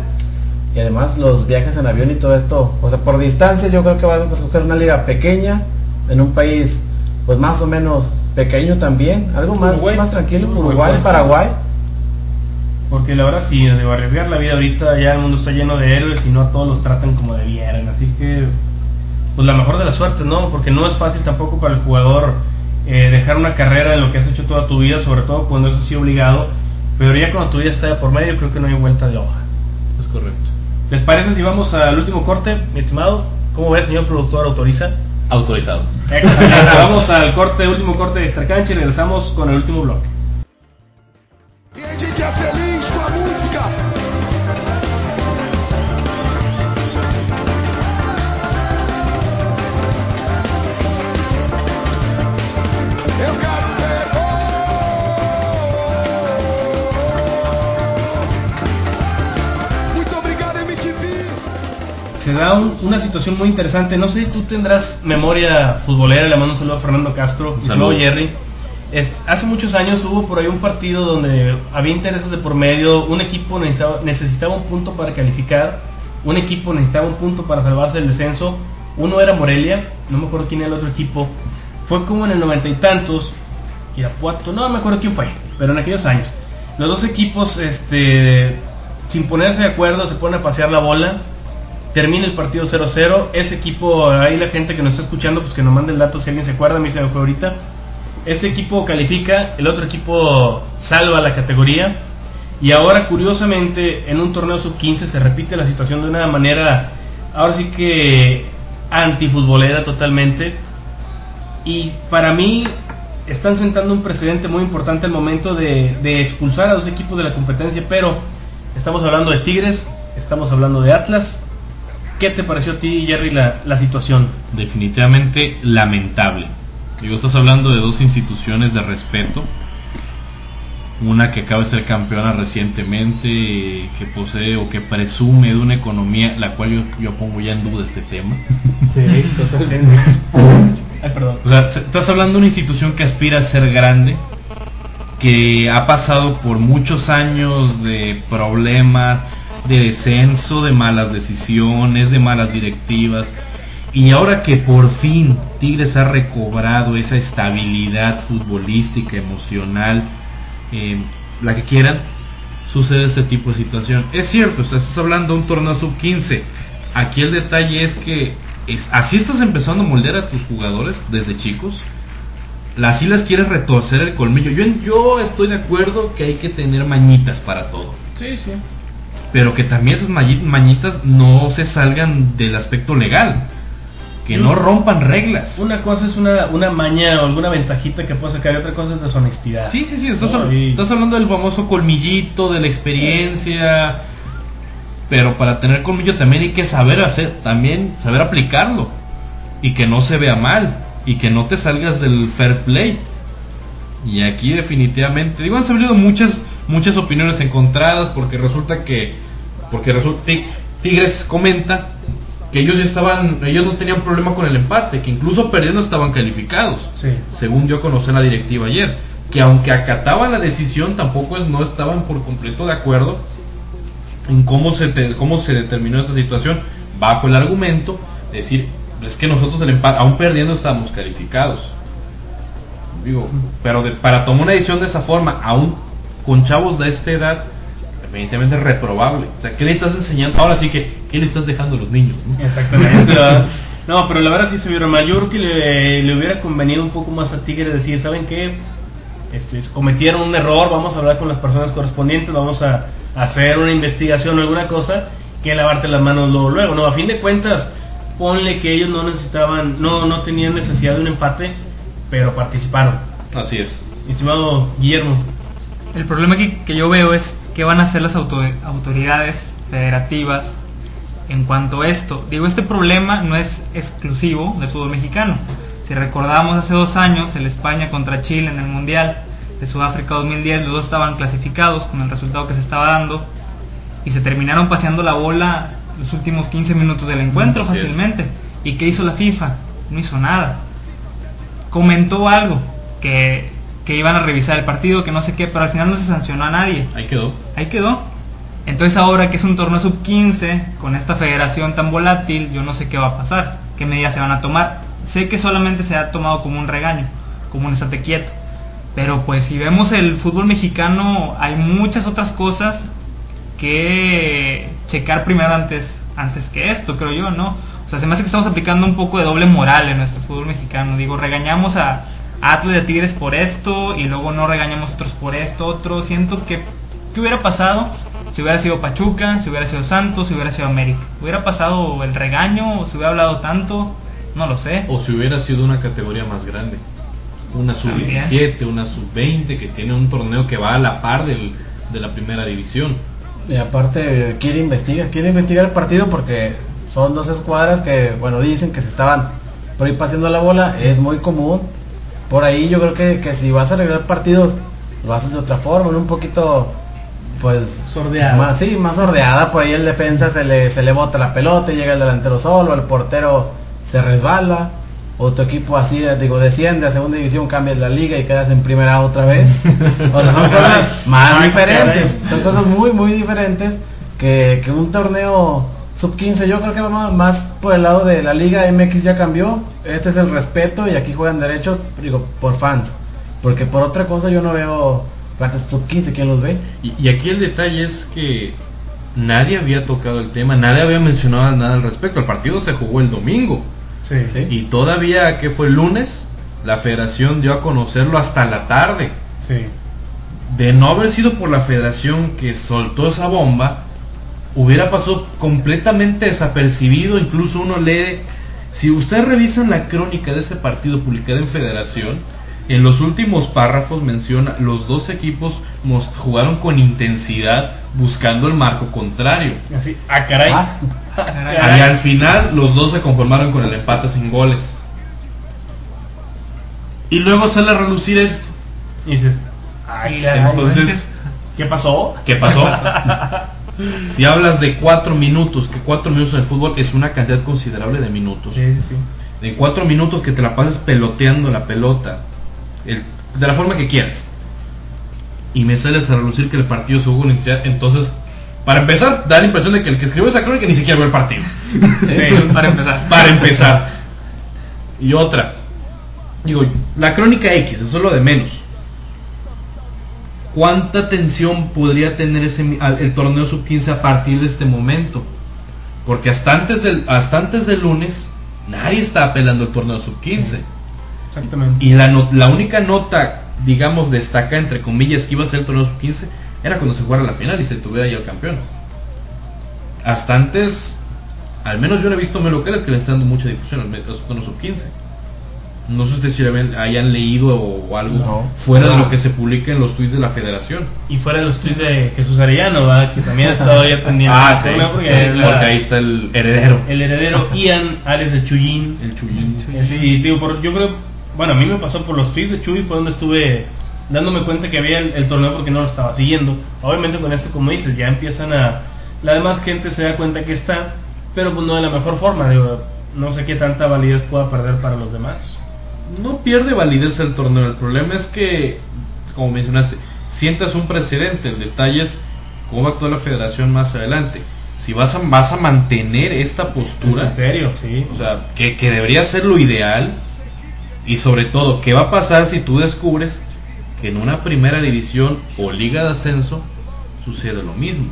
Y además los viajes en avión y todo esto. O sea, por distancia yo creo que vas a escoger una liga pequeña, en un país pues más o menos pequeño también. Algo más, Uruguay. más tranquilo. Uruguay, Uruguay, Paraguay. Porque la verdad sí, de arriesgar la vida ahorita ya el mundo está lleno de héroes y no a todos los tratan como debieran. Así que, pues la mejor de las suertes, ¿no? Porque no es fácil tampoco para el jugador eh, dejar una carrera en lo que has hecho toda tu vida, sobre todo cuando eso sí obligado. Pero ya cuando tu vida está de por medio, creo que no hay vuelta de hoja. Es correcto. ¿Les parece si vamos al último corte, mi estimado? ¿Cómo ve, señor productor? ¿Autoriza? Autorizado. Excelente. vamos al corte, último corte de Extra Cancha y regresamos con el último bloque. A gente é feliz com a música. Se da un- una situación muy interesante. No sé si tú tendrás memoria futbolera. Le mando un saludo a Fernando Castro. Un. Jerry. Es- hace muchos años hubo por ahí un partido donde había intereses de por medio. Un equipo necesitaba, necesitaba un punto para calificar. Un equipo necesitaba un punto para salvarse del descenso. Uno era Morelia. No me acuerdo quién era el otro equipo. Fue como en el noventa y tantos. Irapuato. No me acuerdo quién fue. Pero en aquellos años. Los dos equipos, este, sin ponerse de acuerdo, se ponen a pasear la bola termina el partido 0-0. Ese equipo, ahí la gente que nos está escuchando, pues que nos mande el dato si alguien se acuerda, me fue ahorita. Ese equipo califica, el otro equipo salva la categoría. Y ahora, curiosamente, en un torneo sub-15 se repite la situación de una manera, ahora sí que antifutbolera totalmente. Y para mí están sentando un precedente muy importante al momento de, de expulsar a dos equipos de la competencia, pero estamos hablando de Tigres, estamos hablando de Atlas. ¿Qué te pareció a ti, Jerry, la, la situación? definitivamente lamentable. Digo, estás hablando de dos instituciones de respeto una que acaba de ser campeona recientemente, que posee o que presume de una economía, la cual yo, yo pongo ya en duda este tema. Sí, totalmente. Ay, perdón. O sea, se- estás hablando de una institución que aspira a ser grande, que ha pasado por muchos años de problemas, de descenso, de malas decisiones, de malas directivas. Y ahora que por fin Tigres ha recobrado esa estabilidad futbolística, emocional, eh, la que quieran, sucede este tipo de situación. Es cierto, estás hablando de un torneo sub-15. Aquí el detalle es que es, así estás empezando a moldear a tus jugadores desde chicos. Así las quieres retorcer el colmillo. Yo, yo estoy de acuerdo que hay que tener mañitas para todo. Sí, sí. Pero que también esas mañi- mañitas no se salgan del aspecto legal. Que no rompan reglas. Una cosa es una, una maña o alguna ventajita que puedes sacar y otra cosa es deshonestidad. Sí, sí, sí, estás, No, hab- y- estás hablando del famoso colmillito, de la experiencia. Pero para tener colmillo también hay que saber hacer, también saber aplicarlo. Y que no se vea mal. Y que no te salgas del fair play. Y aquí definitivamente, digo, han salido muchas, muchas opiniones encontradas porque resulta que, porque resulta, Ti- Tigres comenta que ellos ya estaban, ellos no tenían problema con el empate, que incluso perdiendo estaban calificados Sí. según yo conocí la directiva ayer, que aunque acataban la decisión, tampoco no estaban por completo de acuerdo en cómo se, te- cómo se determinó esta situación, bajo el argumento de decir, es que nosotros el empate, aún perdiendo estamos calificados. Digo, pero de- para tomar una decisión de esa forma, aún con chavos de esta edad, evidentemente es reprobable. O sea, ¿qué le estás enseñando? Ahora sí que, ¿qué le estás dejando a los niños? no? Exactamente. no, pero la verdad sí se vieron mal. Yo creo que le, le hubiera convenido un poco más a Tigre decir, ¿saben qué? Este, cometieron un error, vamos a hablar con las personas correspondientes, vamos a, a hacer una investigación o alguna cosa, que lavarte las manos luego, luego. No, a fin de cuentas, ponle que ellos no necesitaban, no, no tenían necesidad de un empate, pero participaron. Así es. Estimado Guillermo, El problema que, que yo veo es qué van a hacer las auto- autoridades federativas en cuanto a esto. Digo, este problema no es exclusivo del fútbol mexicano. Si recordamos hace dos años, el España contra Chile en el Mundial de Sudáfrica 2010, los dos estaban clasificados con el resultado que se estaba dando y se terminaron paseando la bola los últimos 15 minutos del encuentro Así es. fácilmente. ¿Y qué hizo la FIFA? No hizo nada comentó algo que, que iban a revisar el partido, que no sé qué, pero al final no se sancionó a nadie. Ahí quedó. Ahí quedó. Entonces ahora que es un torneo sub 15 con esta federación tan volátil, yo no sé qué va a pasar, qué medidas se van a tomar. Sé que solamente se ha tomado como un regaño, como un estate quieto. Pero pues si vemos el fútbol mexicano, hay muchas otras cosas que checar primero antes, antes que esto, creo yo, ¿no? O sea, se me hace que estamos aplicando un poco de doble moral en nuestro fútbol mexicano. Digo, regañamos a, a Atlas y a Tigres por esto y luego no regañamos a otros por esto, otro. Siento que, ¿qué hubiera pasado si hubiera sido Pachuca, si hubiera sido Santos, si hubiera sido América? ¿Hubiera pasado el regaño o si hubiera hablado tanto? No lo sé. O si hubiera sido una categoría más grande. Una sub-17, una sub-20, que tiene un torneo que va a la par del, de la primera división. Y aparte quiere investigar, quiere investigar el partido porque son dos escuadras que, bueno, dicen que se estaban por ahí paseando la bola, es muy común. Por ahí yo creo que, que si vas a arreglar partidos, lo haces de otra forma, en un poquito, pues... Sordeada. Más, sí, más sordeada, por ahí el defensa se le, se le bota la pelota y llega el delantero solo, el portero se resbala. O tu equipo así, digo, desciende a segunda división, cambias la liga y quedas en primera otra vez. O sea, son cosas más Ay, diferentes. Son cosas muy, muy diferentes que, que un torneo sub 15. Yo creo que vamos más por el lado de la Liga MX ya cambió. Este es el respeto y aquí juegan derecho, digo, por fans. Porque por otra cosa yo no veo partes sub 15, ¿quién los ve? Y, y aquí el detalle es que nadie había tocado el tema, nadie había mencionado nada al respecto. El partido se jugó el domingo. sí, Sí. Y todavía, que fue el lunes, la federación dio a conocerlo hasta la tarde. sí. De no haber sido por la federación que soltó esa bomba, hubiera pasado completamente desapercibido. Incluso uno lee, si ustedes revisan la crónica de ese partido publicada en federación, en los últimos párrafos menciona los dos equipos jugaron con intensidad buscando el marco contrario. Así, ah, caray. Ah. Caray. Y al final los dos se conformaron con el empate sin goles. Y luego sale a relucir esto. Y dices, Ay, caray, Entonces, ¿qué pasó? ¿qué pasó? si hablas de cuatro minutos, que cuatro minutos en el fútbol es una cantidad considerable de minutos. Sí, sí. En cuatro minutos que te la pases peloteando la pelota, el- de la forma que quieras, y me sales a relucir que el partido se jugó entonces, para empezar, da la impresión de que el que escribió esa crónica ni siquiera vio el partido. Sí, para empezar. para empezar. Y otra, digo, la crónica X, eso es lo de menos. ¿Cuánta tensión podría tener ese, el torneo sub-15 a partir de este momento? Porque hasta antes del, hasta antes del lunes nadie estaba pelando el torneo sub-15. Exactamente. Y la, la única nota, digamos, destaca entre comillas que iba a ser el torneo sub-15 era cuando se jugara la final y se tuviera ya el campeón. Hasta antes, al menos yo no he visto locales que le están dando mucha difusión al torneos sub-15. No sé ustedes si hayan, hayan leído o algo No. fuera de lo que se publica en los tweets de la federación. Y fuera de los tweets de Jesús Arellano, ¿verdad? que también ha estado ahí pendiente. Ah, sí, torneo, porque la- ahí está el heredero. el heredero Ian, Alex el Chuyín. El chullín. Eh, Sí, digo, por- yo creo, bueno, a mí me pasó por los tweets de Chuy, fue donde estuve dándome cuenta que había el, el torneo porque no lo estaba siguiendo. Obviamente con esto, como dices, ya empiezan a... La demás gente se da cuenta que está, pero pues no de la mejor forma, digo, no sé qué tanta validez pueda perder para los demás. No pierde validez el torneo. El problema es que, como mencionaste, sientas un precedente. El detalle es cómo va a actuar la federación más adelante. Si vas a, vas a mantener esta postura, criterio, sí. o sea, que, que debería ser lo ideal. Y sobre todo, ¿qué va a pasar si tú descubres que en una primera división o liga de ascenso sucede lo mismo?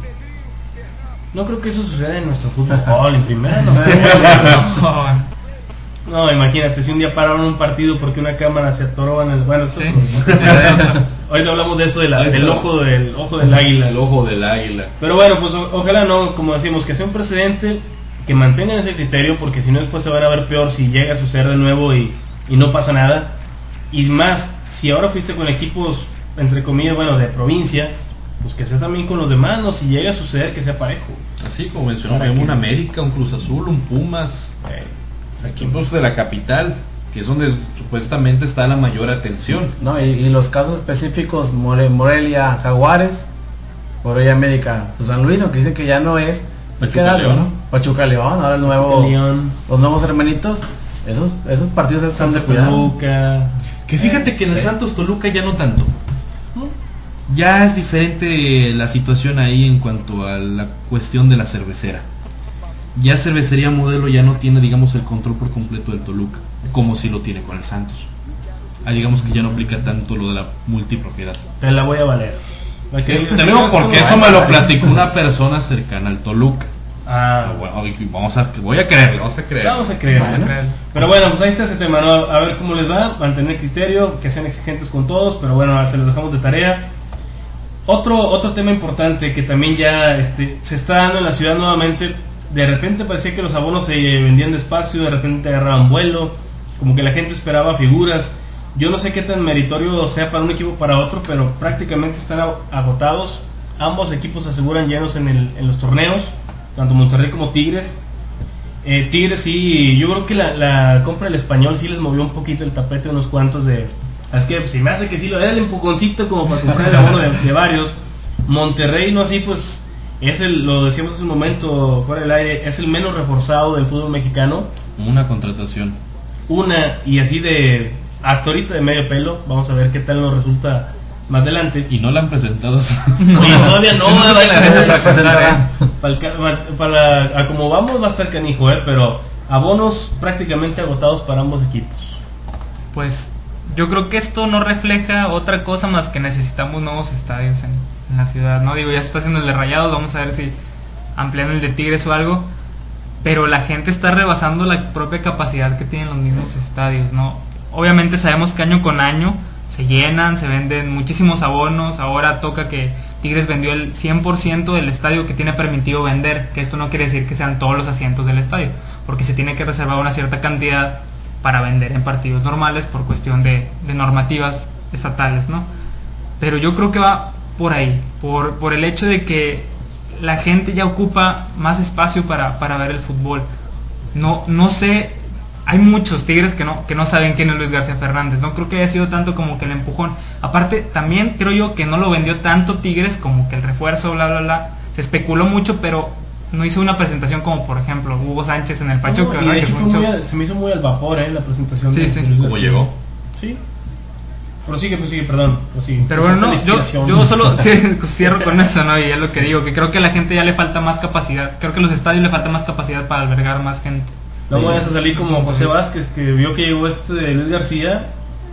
No creo que eso suceda en nuestro fútbol, en primera no. No, imagínate, si un día pararon un partido porque una cámara se atoró en el... Bueno, esto- Sí. hoy no hablamos de eso, de la- del ojo del, ojo del águila. El ojo del águila. Pero bueno, pues o- ojalá no, como decimos, que sea un precedente, que mantengan ese criterio, porque si no después se van a ver peor si llega a suceder de nuevo y, y no pasa nada. Y más, si ahora fuiste con equipos, entre comillas, bueno, de provincia, pues que sea también con los demás, no, si llega a suceder que sea parejo. Así como mencionó, un América, un Cruz Azul, un Pumas. Eh, equipos de la capital, que es donde supuestamente está la mayor atención. No, y, y los casos específicos, More- Morelia, Jaguares, Morelia América, pues San Luis, aunque dicen que ya no es, pues Pachuca León. ¿no? Pachuca León, ahora el nuevo, León, los nuevos hermanitos, esos, esos partidos están de. Toluca. Que fíjate que en el Sí. Santos Toluca ya no tanto. Ya es diferente la situación ahí en cuanto a la cuestión de la cervecera. Ya cervecería modelo ya no tiene, digamos, el control por completo del Toluca, como si lo tiene con el Santos. Ah, digamos que ya no aplica tanto lo de la multipropiedad. Te la voy a valer. Te te digo porque eso me lo platicó una persona cercana al Toluca. Ah, Bueno, dije, vamos a, voy a creerle, vamos a creer. Vamos a creer. Bueno. Pero bueno, pues ahí está ese tema, ¿no? A ver cómo les va, mantener criterio, que sean exigentes con todos, pero bueno, se los dejamos de tarea. Otro, otro tema importante que también ya este, se está dando en la ciudad nuevamente, de repente parecía que los abonos se vendían despacio, de repente agarraban vuelo, como que la gente esperaba figuras. Yo no sé qué tan meritorio sea para un equipo para otro, pero prácticamente están ag- agotados. Ambos equipos se aseguran llenos en, el- en los torneos, tanto Monterrey como Tigres. Eh, Tigres sí, yo creo que la, compra del español sí les movió un poquito el tapete unos cuantos de... Es que si me hace que sí lo era el empujoncito como para comprar el abono de, de varios. Monterrey no así pues es el, lo decíamos hace un momento fuera del aire, es el menos reforzado del fútbol mexicano. Una contratación. Una y así de hasta ahorita de medio pelo, vamos a ver qué tal nos resulta más adelante. Y no la han presentado. Oye, todavía no, No va a para, como vamos va a estar canijo, ¿eh? pero abonos prácticamente agotados para ambos equipos. Pues yo creo que esto no refleja otra cosa más que necesitamos nuevos estadios en, en la ciudad. No digo, ya se está haciendo el de Rayados, vamos a ver si amplían el de Tigres o algo. Pero la gente está rebasando la propia capacidad que tienen los mismos estadios, ¿no? Obviamente sabemos que año con año se llenan, se venden muchísimos abonos. Ahora toca que Tigres vendió el 100% del estadio que tiene permitido vender, que esto no quiere decir que sean todos los asientos del estadio, porque se tiene que reservar una cierta cantidad para vender en partidos normales por cuestión de, normativas estatales, ¿no? Pero yo creo que va por ahí, por, por el hecho de que la gente ya ocupa más espacio para, para ver el fútbol. No, no sé hay muchos Tigres que no, que no saben quién es Luis García Fernández. No creo que haya sido tanto como que el empujón. Aparte, también creo yo que no lo vendió tanto Tigres como que el refuerzo, bla, bla, bla. Se especuló mucho, pero no hizo una presentación como, por ejemplo, Hugo Sánchez en el Pachuca. No, y de hecho fue al- se me hizo muy al vapor, ¿eh? La presentación. Sí, de- sí. ¿Cómo llegó? Sí. Prosigue, prosigue, perdón. prosigue. Pero bueno, no, yo, yo solo sí, cierro con eso, ¿no? Y es lo que digo, que creo que a la gente ya le falta más capacidad. Creo que a los estadios le falta más capacidad para albergar más gente. No vayas a salir como José Vázquez, que vio que llegó este de Luis García.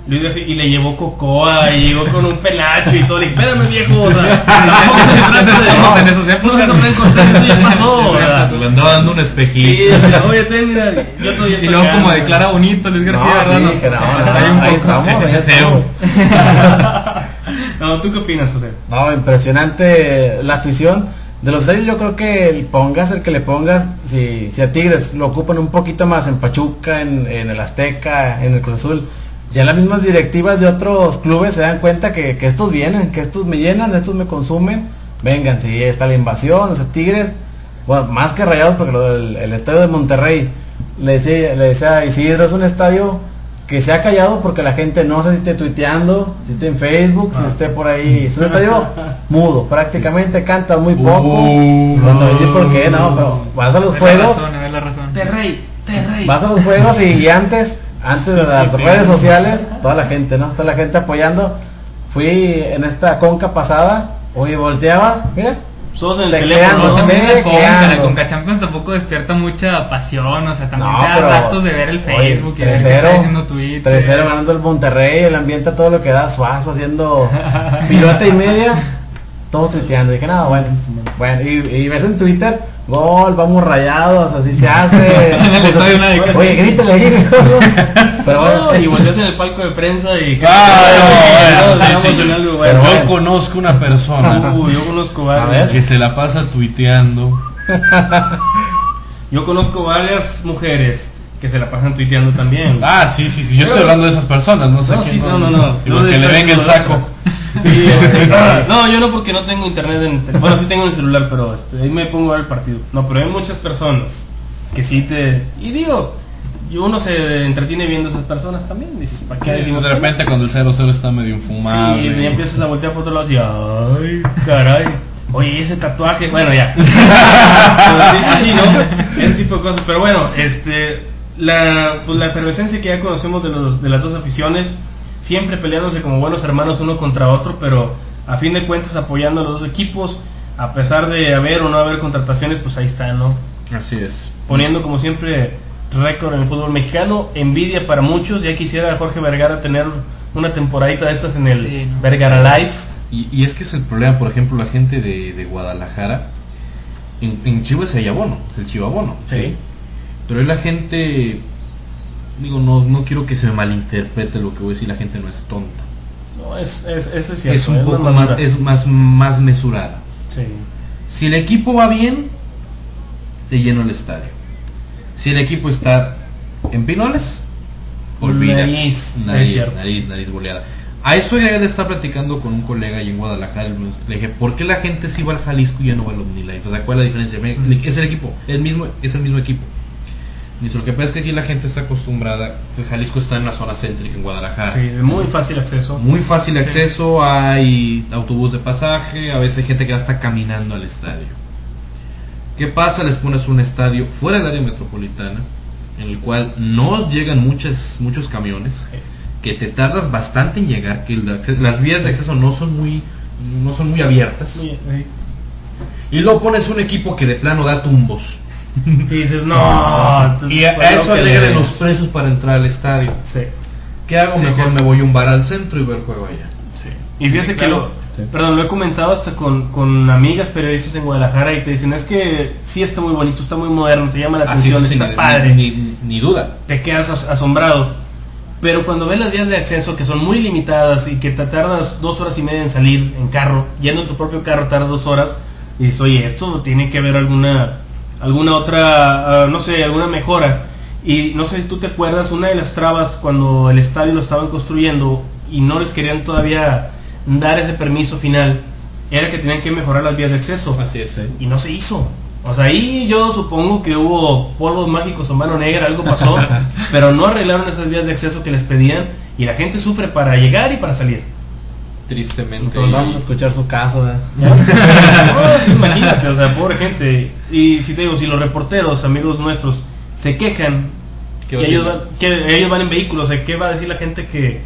Luis García y le llevó cocoa y llegó con un penacho y todo. Le dije, espérame viejo, o sea, tampoco se trata de- Estamos en esas épocas. No se con eso ya pasó. Se le andaba dando un Sí, espejito. o sea, oye, ten, mira, yo todavía Y luego como declara bonito Luis García, No, ¿verdad? sí, no, se no, retrae un ahí poco. estamos, ahí Feo. estamos. No, ¿tú qué opinas, José? No, impresionante la afición. De los seis yo creo que el pongas el que le pongas, si, si a Tigres lo ocupan un poquito más en Pachuca, en, en el Azteca, en el Cruz Azul, ya las mismas directivas de otros clubes se dan cuenta que, que estos vienen, que estos me llenan, estos me consumen. Vengan, si está la invasión, sea, Tigres, bueno, más que rayados porque lo del el estadio de Monterrey, le decía, le decía a Isidro, es un estadio que se ha callado porque la gente no sé si esté tuiteando, si esté en Facebook, si Ah. esté por ahí. Es un estadio mudo, prácticamente canta muy poco. Uh. no te voy a decir por qué, no, pero vas a los juegos, razón, es la razón. Terrey, Terrey. vas a los juegos y, y antes, antes de las sí, redes sociales, toda la gente, ¿no? Toda la gente apoyando. Fui en esta conca pasada, oye, volteabas, mira, Todos en el teléfono. No, también la Ve Conca, que la. Conca Champions tampoco despierta mucha pasión, o sea, también No, te da ratos de ver el oye, Facebook y ver qué 3-0, está diciendo Twitter. 3-0 ganando el Monterrey, el ambiente a todo lo que da, Suazo haciendo pilota y media, todos tuiteando. Dije, no, bueno, bueno, y, y ves en Twitter, gol, vamos rayados, así se hace. Canta. Oye, grítale ahí. Pero No, bueno, y volteas en el palco de prensa y no, sí, sí. algo, Pero bueno. Yo conozco una persona Uy, yo conozco varias. que se la pasa tuiteando. Yo conozco varias mujeres que se la pasan tuiteando también. Ah, sí, sí, sí. Yo estoy hablando de esas personas, no sé No, quién, sí, no, no, no. Digo, Yo que le venga el saco. Sí, este, no, yo no porque no tengo internet en bueno, sí tengo en el celular, pero este, ahí me pongo a ver el partido. No, pero hay muchas personas que sí te y digo, y uno se entretiene viendo a esas personas también, dices, ¿para qué decimos De repente cuando el 0-0 está medio infumable. Sí, y empiezas a voltear por otro lado y ay, caray. Oye, ese tatuaje, bueno, ya. Pero sí, sí, ¿no? Ese tipo de cosas. Pero bueno, este, la, pues la efervescencia que ya conocemos de, los, de las dos aficiones, siempre peleándose como buenos hermanos uno contra otro, pero a fin de cuentas apoyando a los dos equipos, a pesar de haber o no haber contrataciones, pues ahí está, ¿no? Así es. Poniendo como siempre récord en el fútbol mexicano, envidia para muchos, ya quisiera Jorge Vergara tener una temporadita de estas en el Sí, ¿no? Vergara Live. Y, y es que es el problema, por ejemplo, la gente de, de Guadalajara, en, en Chivas hay abono, el chivabono, Sí. Pero es la gente, digo, no, no quiero que se me malinterprete lo que voy a decir, la gente no es tonta. No, es, es, eso es cierto. es un poco más, es más, más mesurada. Sí. Si el equipo va bien, te lleno el estadio. Si el equipo está en pinoles, olvida. Nariz, nariz, nariz, nariz boleada. A esto ya le estaba platicando con un colega ahí en Guadalajara. Le dije, ¿por qué la gente sí va al Jalisco y ya no va al OmniLife? O sea, ¿cuál es la diferencia? Es el equipo, el mismo, es el mismo equipo. Dice, lo que pasa es que aquí la gente está acostumbrada, Jalisco está en la zona céntrica en Guadalajara. Sí, de muy fácil acceso. Muy fácil acceso, hay autobús de pasaje, a veces hay gente que va hasta caminando al estadio. ¿Qué pasa? Les pones un estadio fuera del área metropolitana, en el cual no llegan muchas, muchos camiones, que te tardas bastante en llegar, que las vías de acceso no son muy, no son muy abiertas. Y luego pones un equipo que de plano da tumbos. Y dices, no. entonces, y a, pues, eso le los des. precios para entrar al estadio. Sí. ¿Qué hago? Sí, Mejor me voy a un bar al centro y veo el juego allá. Sí. Y fíjate Sí, que claro. lo, perdón, lo he comentado hasta con, con amigas periodistas en Guadalajara y te dicen, es que sí está muy bonito, está muy moderno, te llama la Así atención, es, está ni- padre, ni- ni- ni duda. te quedas as- asombrado. Pero cuando ves las vías de acceso que son muy limitadas y que te tardas dos horas y media en salir en carro, yendo en tu propio carro tardas dos horas, y dices, oye, esto tiene que haber alguna, alguna otra, ah, no sé, alguna mejora. Y no sé si tú te acuerdas, una de las trabas cuando el estadio lo estaban construyendo y no les querían todavía dar ese permiso final, era que tenían que mejorar las vías de acceso. Así es. Y no se hizo. O sea, ahí yo supongo que hubo polvos mágicos o mano negra, algo pasó, pero no arreglaron esas vías de acceso que les pedían y la gente sufre para llegar y para salir. Tristemente. Entonces vamos a escuchar su caso. ¿eh? No, imagínate, o sea, pobre gente. Y si te digo, si los reporteros, amigos nuestros, se quejan ¿Qué que ellos, van, que ellos van en vehículos, o sea, ¿qué va a decir la gente que...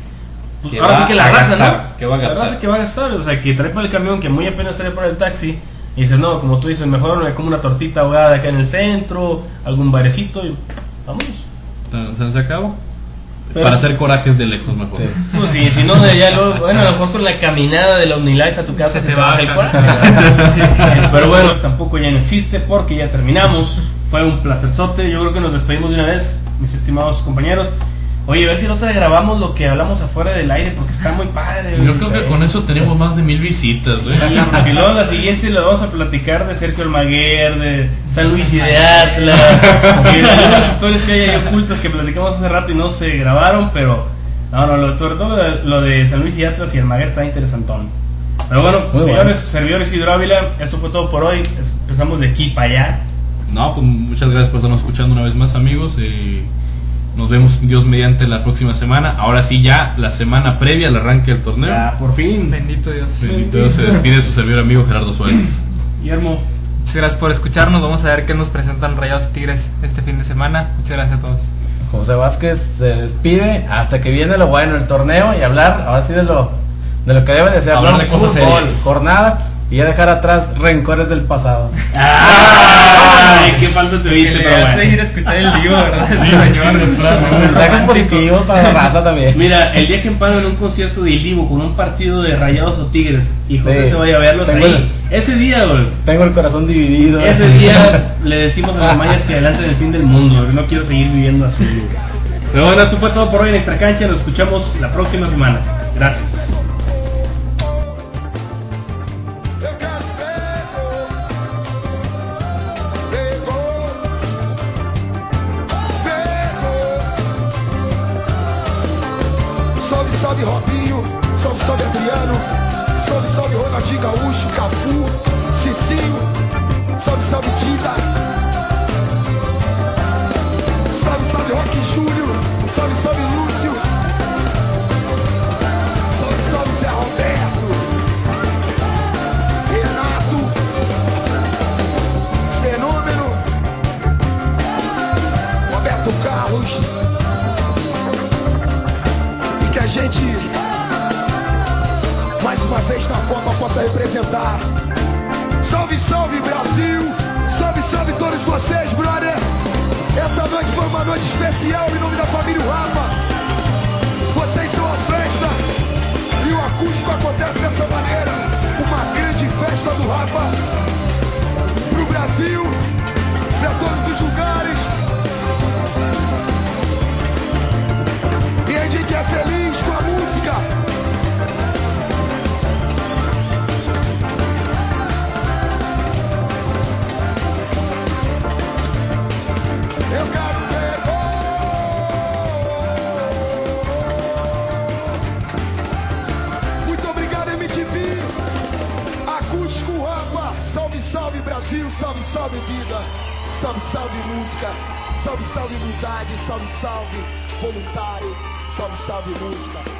pues, Que ahora va sí que la a raza, gastar, ¿no? que va a La gastar. raza que va a gastar, o sea, que trae para el camión, que muy apenas trae para el taxi, y dices, no, como tú dices, mejor me como una tortita ahogada acá en el centro, algún barecito, y vámonos. Se, se acabó. Pero- Para hacer corajes de lejos mejor. Sí. Pues sí, si no, de allá luego, bueno, a lo mejor con la caminada de la Omnilife a tu casa Se se, te te baja el coraje. Pero bueno, tampoco ya no existe porque ya terminamos. Fue un placerzote. Yo creo que nos despedimos de una vez, mis estimados compañeros. Oye, a ver si la otra grabamos lo que hablamos afuera del aire porque está muy padre. Yo creo que con eso tenemos más de mil visitas, güey. Sí, porque luego la siguiente le vamos a platicar de Sergio Almaguer, de San Luis y de Atlas, y de algunas historias que hay ahí ocultas que platicamos hace rato y no se grabaron, pero no, no, lo- sobre todo lo de, San Luis y Atlas y Almaguer está interesantón. Pero bueno, Muy señores, bueno. servidores Hidro Ávila, esto fue todo por hoy. Empezamos de aquí para allá. No, pues muchas gracias por estarnos escuchando una vez más, amigos. Eh, nos vemos, Dios mediante, la próxima semana. Ahora sí, ya la semana previa al arranque del torneo. Ya, por fin. Bendito Dios. Bendito Dios, se despide su servidor amigo Gerardo Suárez. Guillermo. Muchas gracias por escucharnos. Vamos a ver qué nos presentan Rayados y Tigres este fin de semana. Muchas gracias a todos. José Vázquez se despide hasta que viene lo bueno, el torneo y hablar ahora sí de lo, de lo que debe de ser. Hablar de cosas Fútbol, serias. jornada y ya dejar atrás rencores del pasado. Ay, qué falta te viste, pero bueno. ir a escuchar el libro, ¿verdad? Sí, sí. Mensajes positivos para la raza también. Mira, el día que empatan en un concierto de Ildivo con un partido de Rayados o Tigres y José Sí. se vaya a verlos Tengo ahí, ese día, güey, Tengo el corazón dividido. ese día le decimos a las mayas que adelante del fin del mundo, güey, no quiero seguir viviendo así. güey. Pero bueno, esto fue todo por hoy en Extra Cancha, nos escuchamos la próxima semana. Gracias. Salve, Robinho. Salve, salve Adriano. Salve, salve Ronaldinho Gaúcho, Cafu, Cicinho. Salve, salve Dida. Salve, salve Rock Júnior. Salve, salve Lúcio. Mais uma vez na Copa, possa representar. Salve, salve Brasil! Salve, salve todos vocês, brother! Essa noite foi uma noite especial em nome da família Rapa. Vocês são a festa e o acústico acontece dessa maneira. Uma grande festa do Rapa pro Brasil, para todos os lugares. E a gente é feliz com a música. Salve. Salve, vida. Salve, salve música. Salve, salve unidade. Salve, salve voluntário. Salve, salve música.